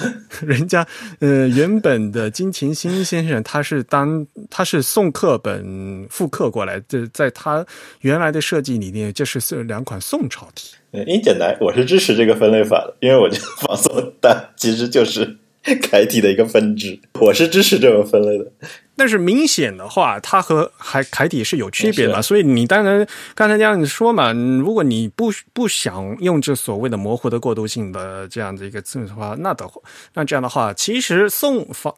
人家呃，原本的金琴新先生他是当他是宋刻本复刻过来，这在他原来的设计理念，就是是两款宋朝体。英简单，我是支持这个分类法的，因为我觉得仿宋但其实就是楷体的一个分支，我是支持这种分类的。但是明显的话，它和还楷体是有区别的，所以你当然刚才这样子说嘛，如果你不不想用这所谓的模糊的过渡性的这样的一个字的话，那的话，那这样的话，其实宋仿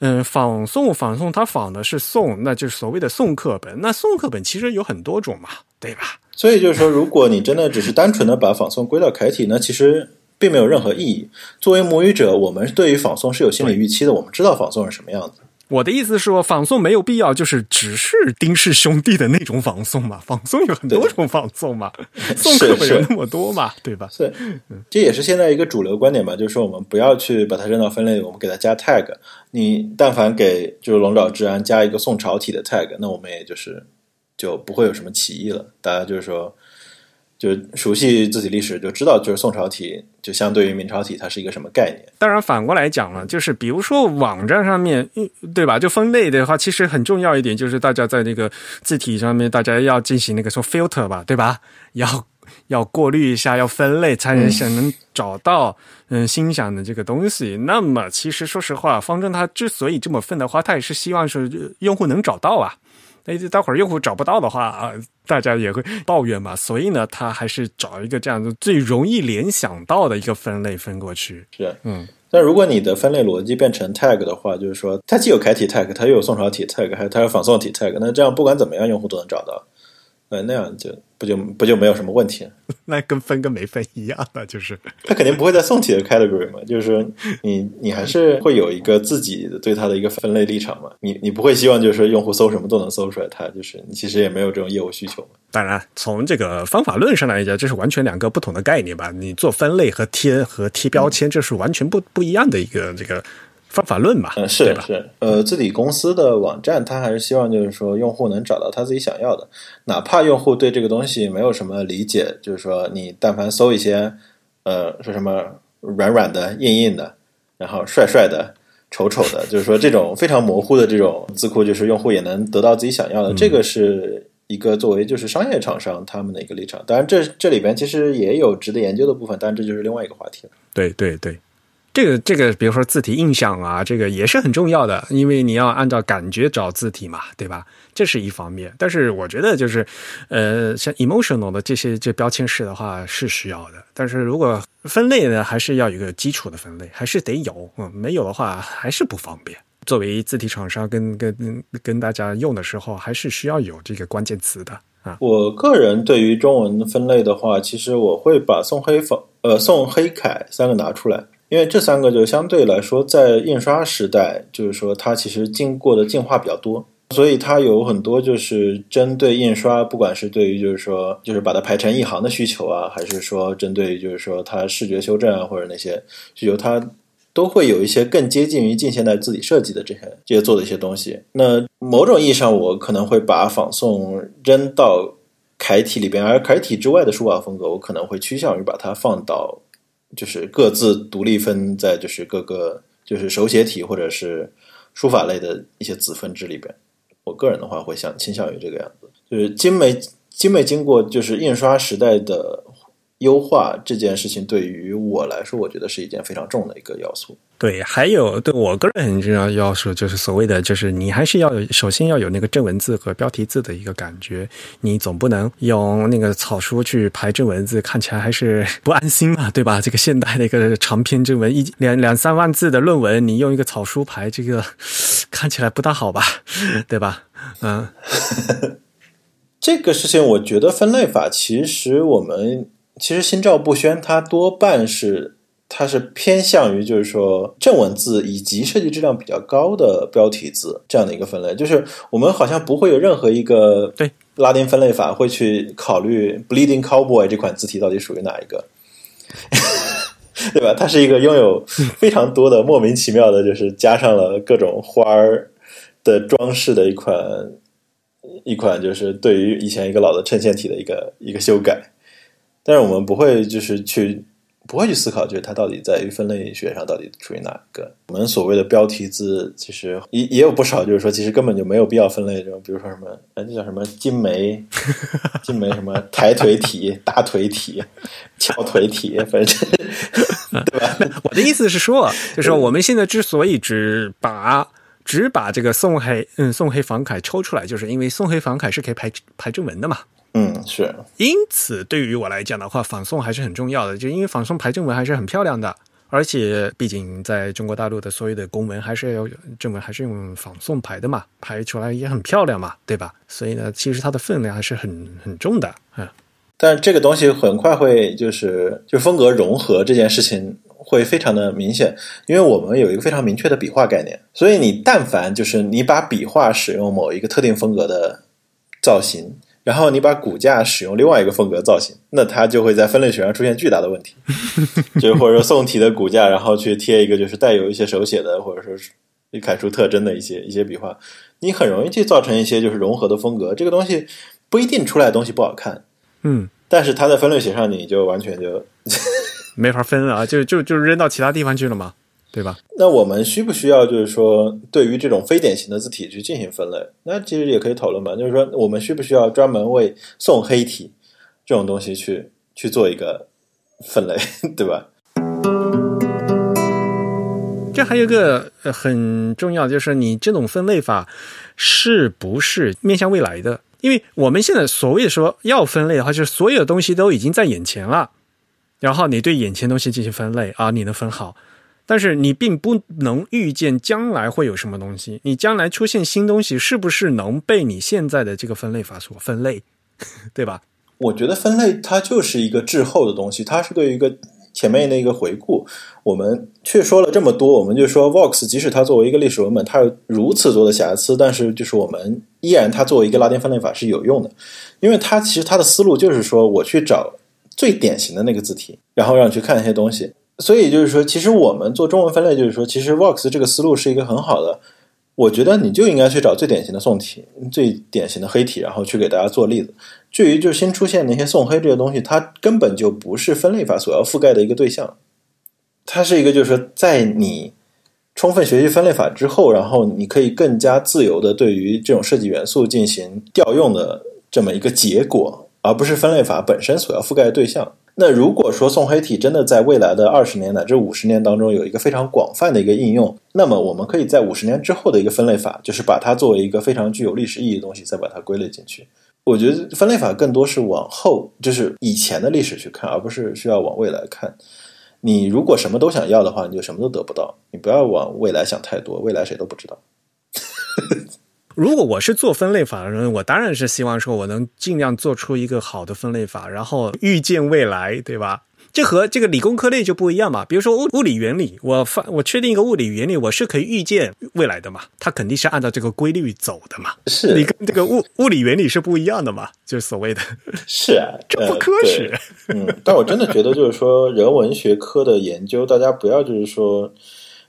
嗯仿宋仿宋，它仿的是宋，那就是所谓的宋课本。那宋课本其实有很多种嘛，对吧？所以就是说，如果你真的只是单纯的把仿宋归到楷体，那其实并没有任何意义。作为母语者，我们对于仿宋是有心理预期的，我们知道仿宋是什么样子。我的意思是说，仿宋没有必要，就是只是丁氏兄弟的那种仿宋嘛？仿宋有很多种仿宋嘛？宋刻本有那么多嘛？对吧？是，这也是现在一个主流观点吧？就是说，我们不要去把它扔到分类，我们给它加 tag。你但凡给就是龙爪治安加一个宋朝体的 tag，那我们也就是就不会有什么歧义了。大家就是说。就熟悉字体历史，就知道就是宋朝体就相对于明朝体，它是一个什么概念。当然反过来讲了，就是比如说网站上面，对吧？就分类的话，其实很重要一点就是大家在那个字体上面，大家要进行那个说 filter 吧，对吧？要要过滤一下，要分类，才能想能找到嗯心想的这个东西。那么其实说实话，方正他之所以这么分的话，他也是希望是用户能找到啊。那待会儿用户找不到的话啊，大家也会抱怨嘛。所以呢，他还是找一个这样子最容易联想到的一个分类分过去。是，嗯。但如果你的分类逻辑变成 tag 的话，就是说它既有楷体 tag，它又有宋朝体 tag，还有它有仿宋体 tag，那这样不管怎么样，用户都能找到。呃，那样就不就不就没有什么问题了。那跟分跟没分一样的，就是他肯定不会在宋体的 category 嘛，就是说你你还是会有一个自己的对它的一个分类立场嘛。你你不会希望就是用户搜什么都能搜出来，它就是你其实也没有这种业务需求嘛。当然，从这个方法论上来讲，这是完全两个不同的概念吧？你做分类和贴和贴标签，这是完全不不一样的一个这个方法论吧？嗯？是是，呃，自己公司的网站，他还是希望就是说用户能找到他自己想要的，哪怕用户对这个东西没有什么理解，就是说你但凡搜一些，呃，说什么软软的、硬硬的，然后帅帅的、丑丑的，就是说这种非常模糊的这种字库，就是用户也能得到自己想要的，这个是。一个作为就是商业厂商他们的一个立场，当然这这里边其实也有值得研究的部分，但这就是另外一个话题了。对对对，这个这个，比如说字体印象啊，这个也是很重要的，因为你要按照感觉找字体嘛，对吧？这是一方面。但是我觉得就是，呃，像 emotional 的这些这标签式的话是需要的，但是如果分类呢，还是要有一个基础的分类，还是得有，嗯，没有的话还是不方便。作为字体厂商跟跟跟大家用的时候，还是需要有这个关键词的啊。我个人对于中文分类的话，其实我会把宋黑仿呃宋黑楷三个拿出来，因为这三个就相对来说在印刷时代，就是说它其实经过的进化比较多，所以它有很多就是针对印刷，不管是对于就是说就是把它排成一行的需求啊，还是说针对就是说它视觉修正啊或者那些需求，它。都会有一些更接近于近现代字体设计的这些这些做的一些东西。那某种意义上，我可能会把仿宋扔到楷体里边，而楷体之外的书法风格，我可能会趋向于把它放到就是各自独立分在就是各个就是手写体或者是书法类的一些子分支里边。我个人的话会想倾向于这个样子，就是精美精美经过就是印刷时代的。优化这件事情对于我来说，我觉得是一件非常重的一个要素。对，还有对我个人很重要要素，就是所谓的，就是你还是要有，首先要有那个正文字和标题字的一个感觉。你总不能用那个草书去排正文字，看起来还是不安心嘛，对吧？这个现代的一个长篇正文，一两两三万字的论文，你用一个草书排，这个 看起来不大好吧，对吧？嗯，这个事情，我觉得分类法其实我们。其实心照不宣，它多半是它是偏向于就是说正文字以及设计质量比较高的标题字这样的一个分类。就是我们好像不会有任何一个对拉丁分类法会去考虑 Bleeding Cowboy 这款字体到底属于哪一个，对吧？它是一个拥有非常多的莫名其妙的，就是加上了各种花儿的装饰的一款一款，就是对于以前一个老的衬线体的一个一个修改。但是我们不会就是去不会去思考，就是它到底在于分类学上到底属于哪个？我们所谓的标题字，其实也也有不少，就是说其实根本就没有必要分类这种，比如说什么，哎，那叫什么金梅，金梅什么抬腿体、大腿体、翘腿体，反正对吧？我的意思是说，就是说我们现在之所以只把只把这个宋黑嗯宋黑房凯抽出来，就是因为宋黑房凯是可以排排正文的嘛。嗯，是。因此，对于我来讲的话，仿宋还是很重要的。就因为仿宋排正文还是很漂亮的，而且毕竟在中国大陆的所有的公文还是要正文还是用仿宋排的嘛，排出来也很漂亮嘛，对吧？所以呢，其实它的分量还是很很重的。嗯，但这个东西很快会就是就风格融合这件事情会非常的明显，因为我们有一个非常明确的笔画概念，所以你但凡就是你把笔画使用某一个特定风格的造型。然后你把骨架使用另外一个风格造型，那它就会在分类学上出现巨大的问题。就或者说宋体的骨架，然后去贴一个就是带有一些手写的或者说是楷书特征的一些一些笔画，你很容易去造成一些就是融合的风格。这个东西不一定出来的东西不好看，嗯，但是它在分类学上你就完全就没法分了啊，就就就扔到其他地方去了嘛。对吧？那我们需不需要就是说，对于这种非典型的字体去进行分类？那其实也可以讨论嘛。就是说，我们需不需要专门为宋黑体这种东西去去做一个分类，对吧？这还有一个很重要，就是你这种分类法是不是面向未来的？因为我们现在所谓说要分类的话，就是所有的东西都已经在眼前了，然后你对眼前东西进行分类啊，你能分好。但是你并不能预见将来会有什么东西，你将来出现新东西，是不是能被你现在的这个分类法所分类？对吧？我觉得分类它就是一个滞后的东西，它是对于一个前面的一个回顾。我们却说了这么多，我们就说 Vox 即使它作为一个历史文本，它有如此多的瑕疵，但是就是我们依然它作为一个拉丁分类法是有用的，因为它其实它的思路就是说我去找最典型的那个字体，然后让你去看一些东西。所以就是说，其实我们做中文分类，就是说，其实 Vox 这个思路是一个很好的。我觉得你就应该去找最典型的宋体、最典型的黑体，然后去给大家做例子。至于就是新出现那些宋黑这些东西，它根本就不是分类法所要覆盖的一个对象。它是一个，就是说，在你充分学习分类法之后，然后你可以更加自由的对于这种设计元素进行调用的这么一个结果，而不是分类法本身所要覆盖的对象。那如果说宋黑体真的在未来的二十年乃至五十年当中有一个非常广泛的一个应用，那么我们可以在五十年之后的一个分类法，就是把它作为一个非常具有历史意义的东西，再把它归类进去。我觉得分类法更多是往后，就是以前的历史去看，而不是需要往未来看。你如果什么都想要的话，你就什么都得不到。你不要往未来想太多，未来谁都不知道。如果我是做分类法的人，我当然是希望说我能尽量做出一个好的分类法，然后预见未来，对吧？这和这个理工科类就不一样嘛。比如说物物理原理，我发我确定一个物理原理，我是可以预见未来的嘛。它肯定是按照这个规律走的嘛。是你跟这个物物理原理是不一样的嘛？就是所谓的是啊，这不科学。嗯，但我真的觉得就是说人文学科的研究，大家不要就是说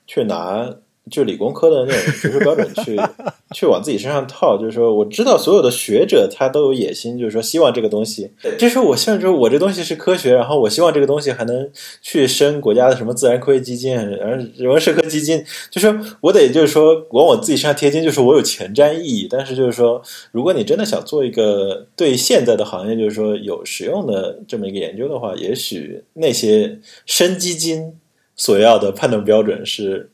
去拿。就理工科的那种学术标准去 去往自己身上套，就是说，我知道所有的学者他都有野心，就是说希望这个东西，就是我希望说我这东西是科学，然后我希望这个东西还能去升国家的什么自然科学基金，然后人文社科基金，就是我得就是说往我自己身上贴金，就是我有前瞻意义。但是就是说，如果你真的想做一个对现在的行业就是说有实用的这么一个研究的话，也许那些升基金所要的判断标准是。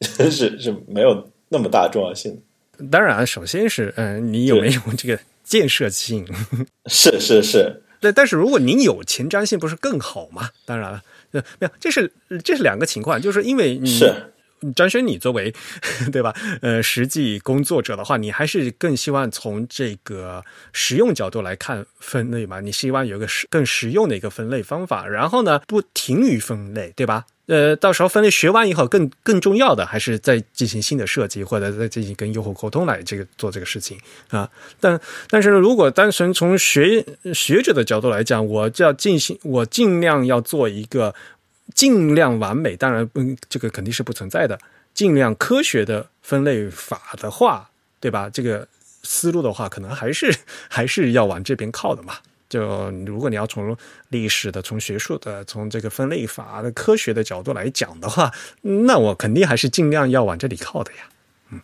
是是没有那么大重要性。当然，首先是嗯，你有没有这个建设性？是是是。对，但是如果您有前瞻性，不是更好吗？当然了，没有，这是这是两个情况，就是因为你是张轩，你作为 对吧？呃，实际工作者的话，你还是更希望从这个实用角度来看分类嘛？你希望有个实更实用的一个分类方法，然后呢，不停于分类，对吧？呃，到时候分类学完以后，更更重要的还是再进行新的设计，或者再进行跟用户沟通来这个做这个事情啊。但但是如果单纯从学学者的角度来讲，我就要进行，我尽量要做一个尽量完美，当然，嗯，这个肯定是不存在的，尽量科学的分类法的话，对吧？这个思路的话，可能还是还是要往这边靠的嘛。就如果你要从历史的、从学术的、从这个分类法的科学的角度来讲的话，那我肯定还是尽量要往这里靠的呀。嗯，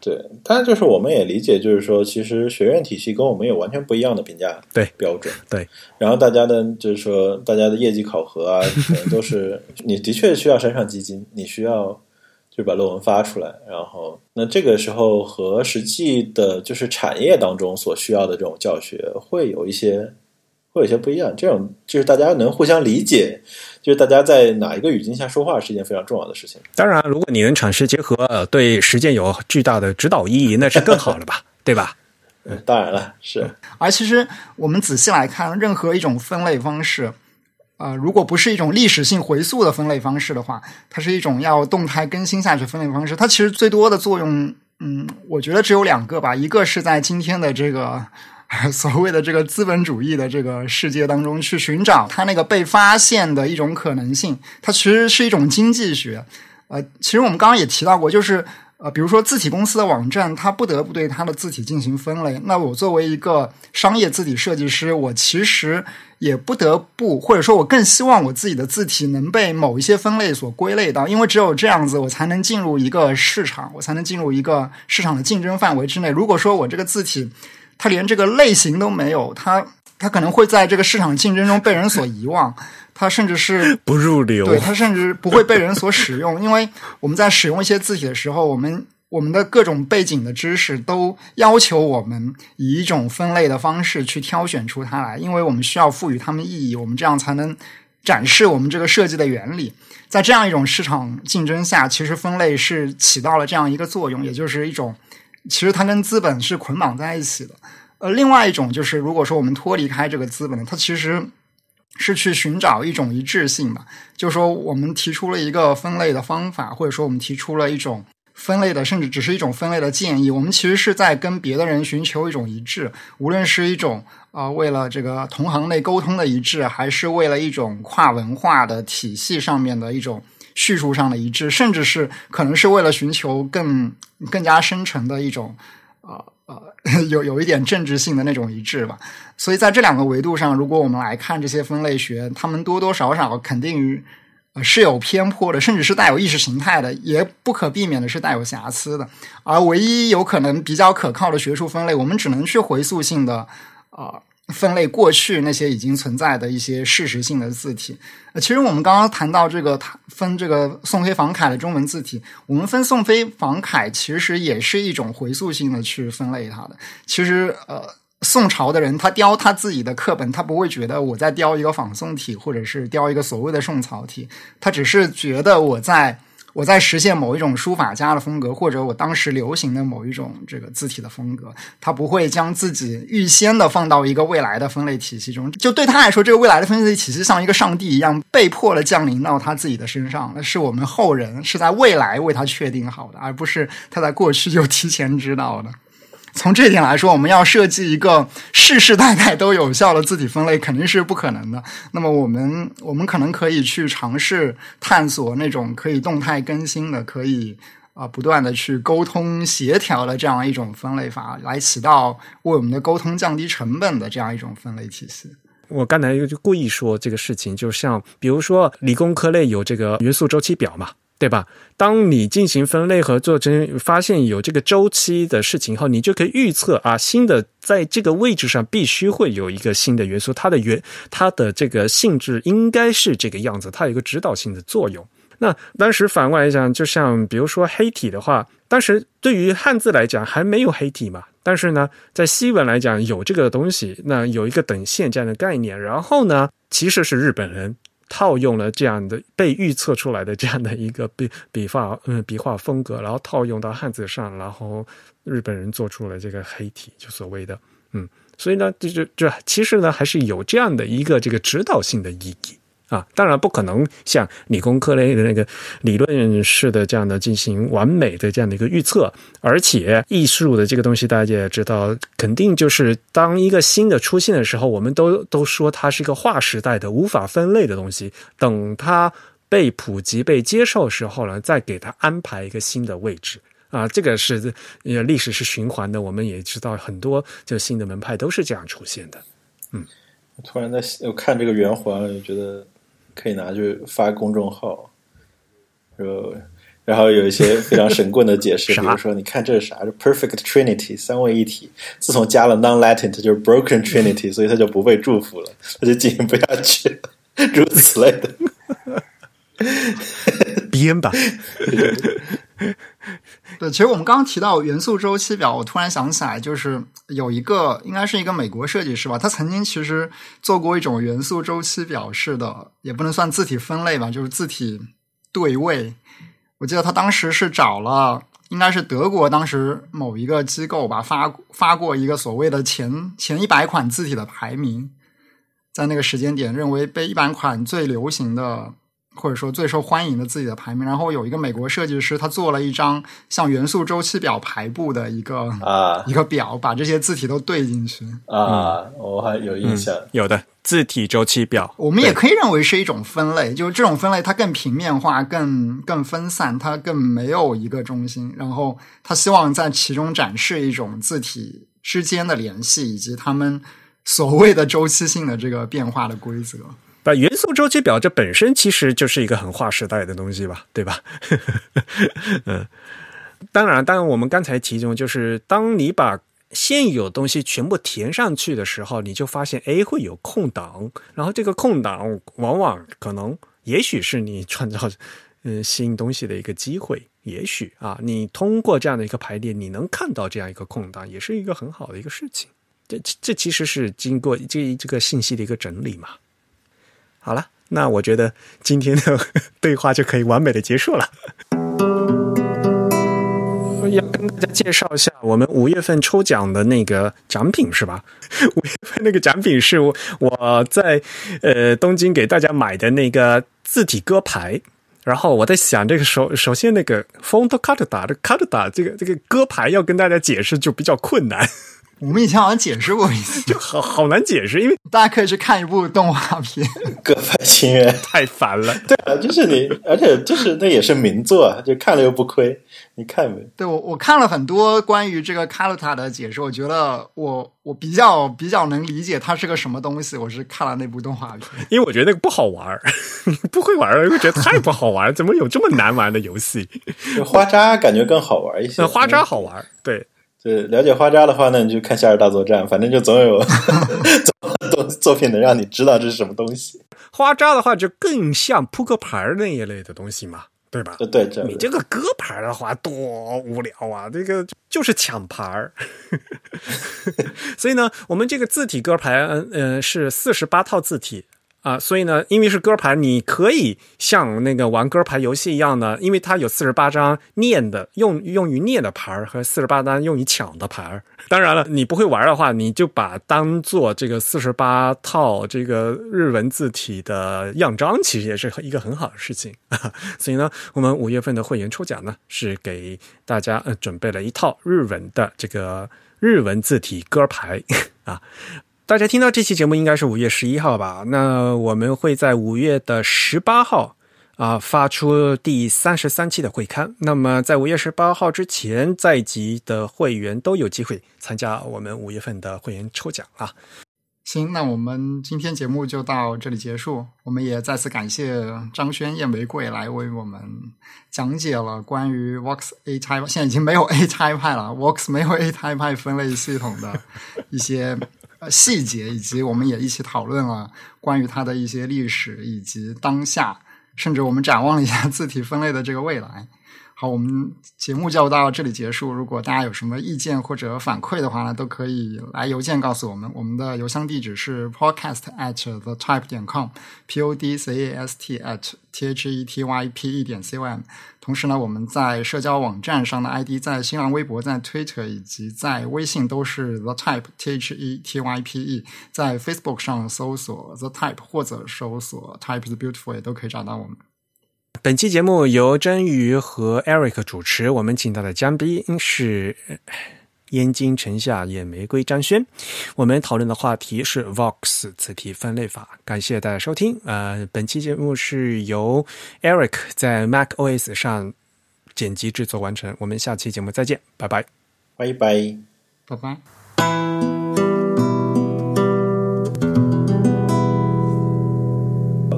对，当然就是我们也理解，就是说，其实学院体系跟我们有完全不一样的评价对标准。对，然后大家的，就是说，大家的业绩考核啊，可能都是 你的确需要山上基金，你需要。就把论文发出来，然后那这个时候和实际的，就是产业当中所需要的这种教学会有一些，会有些不一样。这种就是大家能互相理解，就是大家在哪一个语境下说话是一件非常重要的事情。当然，如果你能产师结合，对实践有巨大的指导意义，那是更好了吧？对吧？嗯，当然了，是。而其实我们仔细来看，任何一种分类方式。呃，如果不是一种历史性回溯的分类方式的话，它是一种要动态更新下去分类方式。它其实最多的作用，嗯，我觉得只有两个吧。一个是在今天的这个 所谓的这个资本主义的这个世界当中去寻找它那个被发现的一种可能性。它其实是一种经济学。呃，其实我们刚刚也提到过，就是呃，比如说字体公司的网站，它不得不对它的字体进行分类。那我作为一个商业字体设计师，我其实。也不得不，或者说，我更希望我自己的字体能被某一些分类所归类到，因为只有这样子，我才能进入一个市场，我才能进入一个市场的竞争范围之内。如果说我这个字体它连这个类型都没有，它它可能会在这个市场竞争中被人所遗忘，它甚至是 不入流，对它甚至不会被人所使用，因为我们在使用一些字体的时候，我们。我们的各种背景的知识都要求我们以一种分类的方式去挑选出它来，因为我们需要赋予它们意义，我们这样才能展示我们这个设计的原理。在这样一种市场竞争下，其实分类是起到了这样一个作用，也就是一种，其实它跟资本是捆绑在一起的。呃，另外一种就是，如果说我们脱离开这个资本，它其实是去寻找一种一致性吧。就是说，我们提出了一个分类的方法，或者说我们提出了一种分类的，甚至只是一种分类的建议。我们其实是在跟别的人寻求一种一致，无论是一种啊、为了这个同行内沟通的一致，还是为了一种跨文化的体系上面的一种叙述上的一致，甚至是可能是为了寻求更更加深层的一种。啊呃，有有一点政治性的那种一致吧，所以在这两个维度上，如果我们来看这些分类学，他们多多少少肯定是有偏颇的，甚至是带有意识形态的，也不可避免的是带有瑕疵的。而唯一有可能比较可靠的学术分类，我们只能去回溯性的啊、分类过去那些已经存在的一些事实性的字体。呃，其实我们刚刚谈到这个分这个宋飞房楷的中文字体，我们分宋飞房楷其实也是一种回溯性的去分类它的。其实呃，宋朝的人他雕他自己的课本，他不会觉得我在雕一个仿宋体，或者是雕一个所谓的宋草体，他只是觉得我在。我在实现某一种书法家的风格，或者我当时流行的某一种这个字体的风格，他不会将自己预先的放到一个未来的分类体系中。就对他来说，这个未来的分类体系像一个上帝一样，被迫的降临到他自己的身上，是我们后人是在未来为他确定好的，而不是他在过去就提前知道的。从这一点来说，我们要设计一个世世代代都有效的字体分类，肯定是不可能的。那么，我们我们可能可以去尝试探索那种可以动态更新的、可以啊、不断的去沟通协调的这样一种分类法，来起到为我们的沟通降低成本的这样一种分类体系。我刚才又就故意说这个事情，就像比如说理工科类有这个元素周期表嘛，对吧？当你进行分类和做成，发现有这个周期的事情后，你就可以预测啊，新的在这个位置上必须会有一个新的元素，它的原它的这个性质应该是这个样子，它有一个指导性的作用。那当时反过来讲，就像比如说黑体的话，当时对于汉字来讲还没有黑体嘛，但是呢，在西文来讲有这个东西，那有一个等线这样的概念，然后呢，其实是日本人套用了这样的被预测出来的这样的一个笔笔画嗯笔画风格，然后套用到汉字上，然后日本人做出了这个黑体，就所谓的嗯，所以呢，就就就其实呢还是有这样的一个这个指导性的意义。啊，当然不可能像理工科类的那个理论式的这样的进行完美的这样的一个预测，而且艺术的这个东西大家也知道，肯定就是当一个新的出现的时候，我们都都说它是一个划时代的、无法分类的东西，等它被普及、被接受时候呢，再给它安排一个新的位置。啊，这个是呃历史是循环的，我们也知道很多就新的门派都是这样出现的。嗯突然在看这个圆环，我觉得可以拿去发公众号，然后然后有一些非常神棍的解释，比如说你看这是啥？是 Perfect Trinity 三位一体，自从加了 Non-Latin，它就是 Broken Trinity，所以它就不被祝福了，它就进行不下去了，诸此类的。编吧，对，其实我们刚刚提到元素周期表，我突然想起来，就是有一个应该是一个美国设计师吧，他曾经其实做过一种元素周期表式的，也不能算字体分类吧，就是字体对位。我记得他当时是找了，应该是德国当时某一个机构吧，发发过一个所谓的前前一百款字体的排名，在那个时间点认为被一百款最流行的。或者说最受欢迎的自己的排名，然后有一个美国设计师，他做了一张像元素周期表排布的一个啊一个表，把这些字体都对进去。啊，我还有印象。有的字体周期表，我们也可以认为是一种分类，就是这种分类它更平面化、更更分散，它更没有一个中心。然后他希望在其中展示一种字体之间的联系，以及他们所谓的周期性的这个变化的规则。把元素周期表这本身其实就是一个很划时代的东西吧，对吧？嗯，当然，当然，我们刚才提中就是，当你把现有东西全部填上去的时候，你就发现，哎，会有空档，然后这个空档往往可能，也许是你创造嗯新东西的一个机会，也许啊，你通过这样的一个排列，你能看到这样一个空档，也是一个很好的一个事情。这这其实是经过这这个信息的一个整理嘛。好了，那我觉得今天的 对话就可以完美的结束了。要跟大家介绍一下我们五月份抽奖的那个奖品是吧？五月份那个奖品是我在呃东京给大家买的那个字体歌牌。然后我在想，这个首首先那个 font card 打的 card 打这个这个歌牌要跟大家解释就比较困难。我们以前好像解释过一次，就好好难解释，因为大家可以去看一部动画片《各派情缘》，太烦了。对啊，就是你，而且就是那也是名作，就看了又不亏。你看没？对我，我看了很多关于这个卡鲁塔的解释，我觉得我我比较比较能理解它是个什么东西。我是看了那部动画片，因为我觉得那个不好玩儿 不会玩儿，因为觉得太不好玩怎么有这么难玩的游戏？花渣感觉更好玩一些，花渣好玩，对。对，了解花渣的话呢，你就看《夏日大作战》，反正就总有 作作品能让你知道这是什么东西。花渣的话，就更像扑克牌那一类的东西嘛，对吧？对对，你这个歌牌的话，多无聊啊！这个就是抢牌儿。所以呢，我们这个字体歌牌，嗯呃，是四十八套字体。啊，所以呢，因为是歌牌，你可以像那个玩歌牌游戏一样的，因为它有四十八张念的用用于念的牌和四十八张用于抢的牌 当然了，你不会玩的话，你就把当做这个四十八套这个日文字体的样章，其实也是一个很好的事情。所以呢，我们五月份的会员抽奖呢，是给大家呃准备了一套日文的这个日文字体歌牌 啊。大家听到这期节目应该是五月十一号吧？那我们会在五月的十八号啊发出第三十三期的会刊。那么在五月十八号之前在籍的会员都有机会参加我们五月份的会员抽奖啊。行，那我们今天节目就到这里结束。我们也再次感谢张轩、燕玫瑰来为我们讲解了关于 Vox A Type，现在已经没有 A Type 了，Vox 没有 A Type 分类系统的一些。呃，细节以及我们也一起讨论了关于它的一些历史以及当下，甚至我们展望了一下字体分类的这个未来。好，我们节目就到这里结束。如果大家有什么意见或者反馈的话呢，都可以来邮件告诉我们。我们的邮箱地址是 podcast at the type 点 com，p o d c a s t at t h e t y p e 点 c o m。同时呢，我们在社交网站上的 ID，在新浪微博、在 Twitter 以及在微信都是 the type t h e t y p e。在 Facebook 上搜索 the type 或者搜索 type is beautiful 也都可以找到我们。本期节目由真鱼和 Eric 主持，我们请到的嘉宾是燕京城下野玫瑰张轩。我们讨论的话题是 Vox 字体分类法。感谢大家收听。呃，本期节目是由 Eric 在 Mac OS 上剪辑制作完成。我们下期节目再见，拜拜，拜拜，拜拜。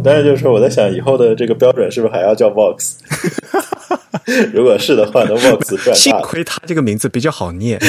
但是就是说，我在想以后的这个标准是不是还要叫 Vox？如果是的话，那 Vox 赚大。幸亏他这个名字比较好念。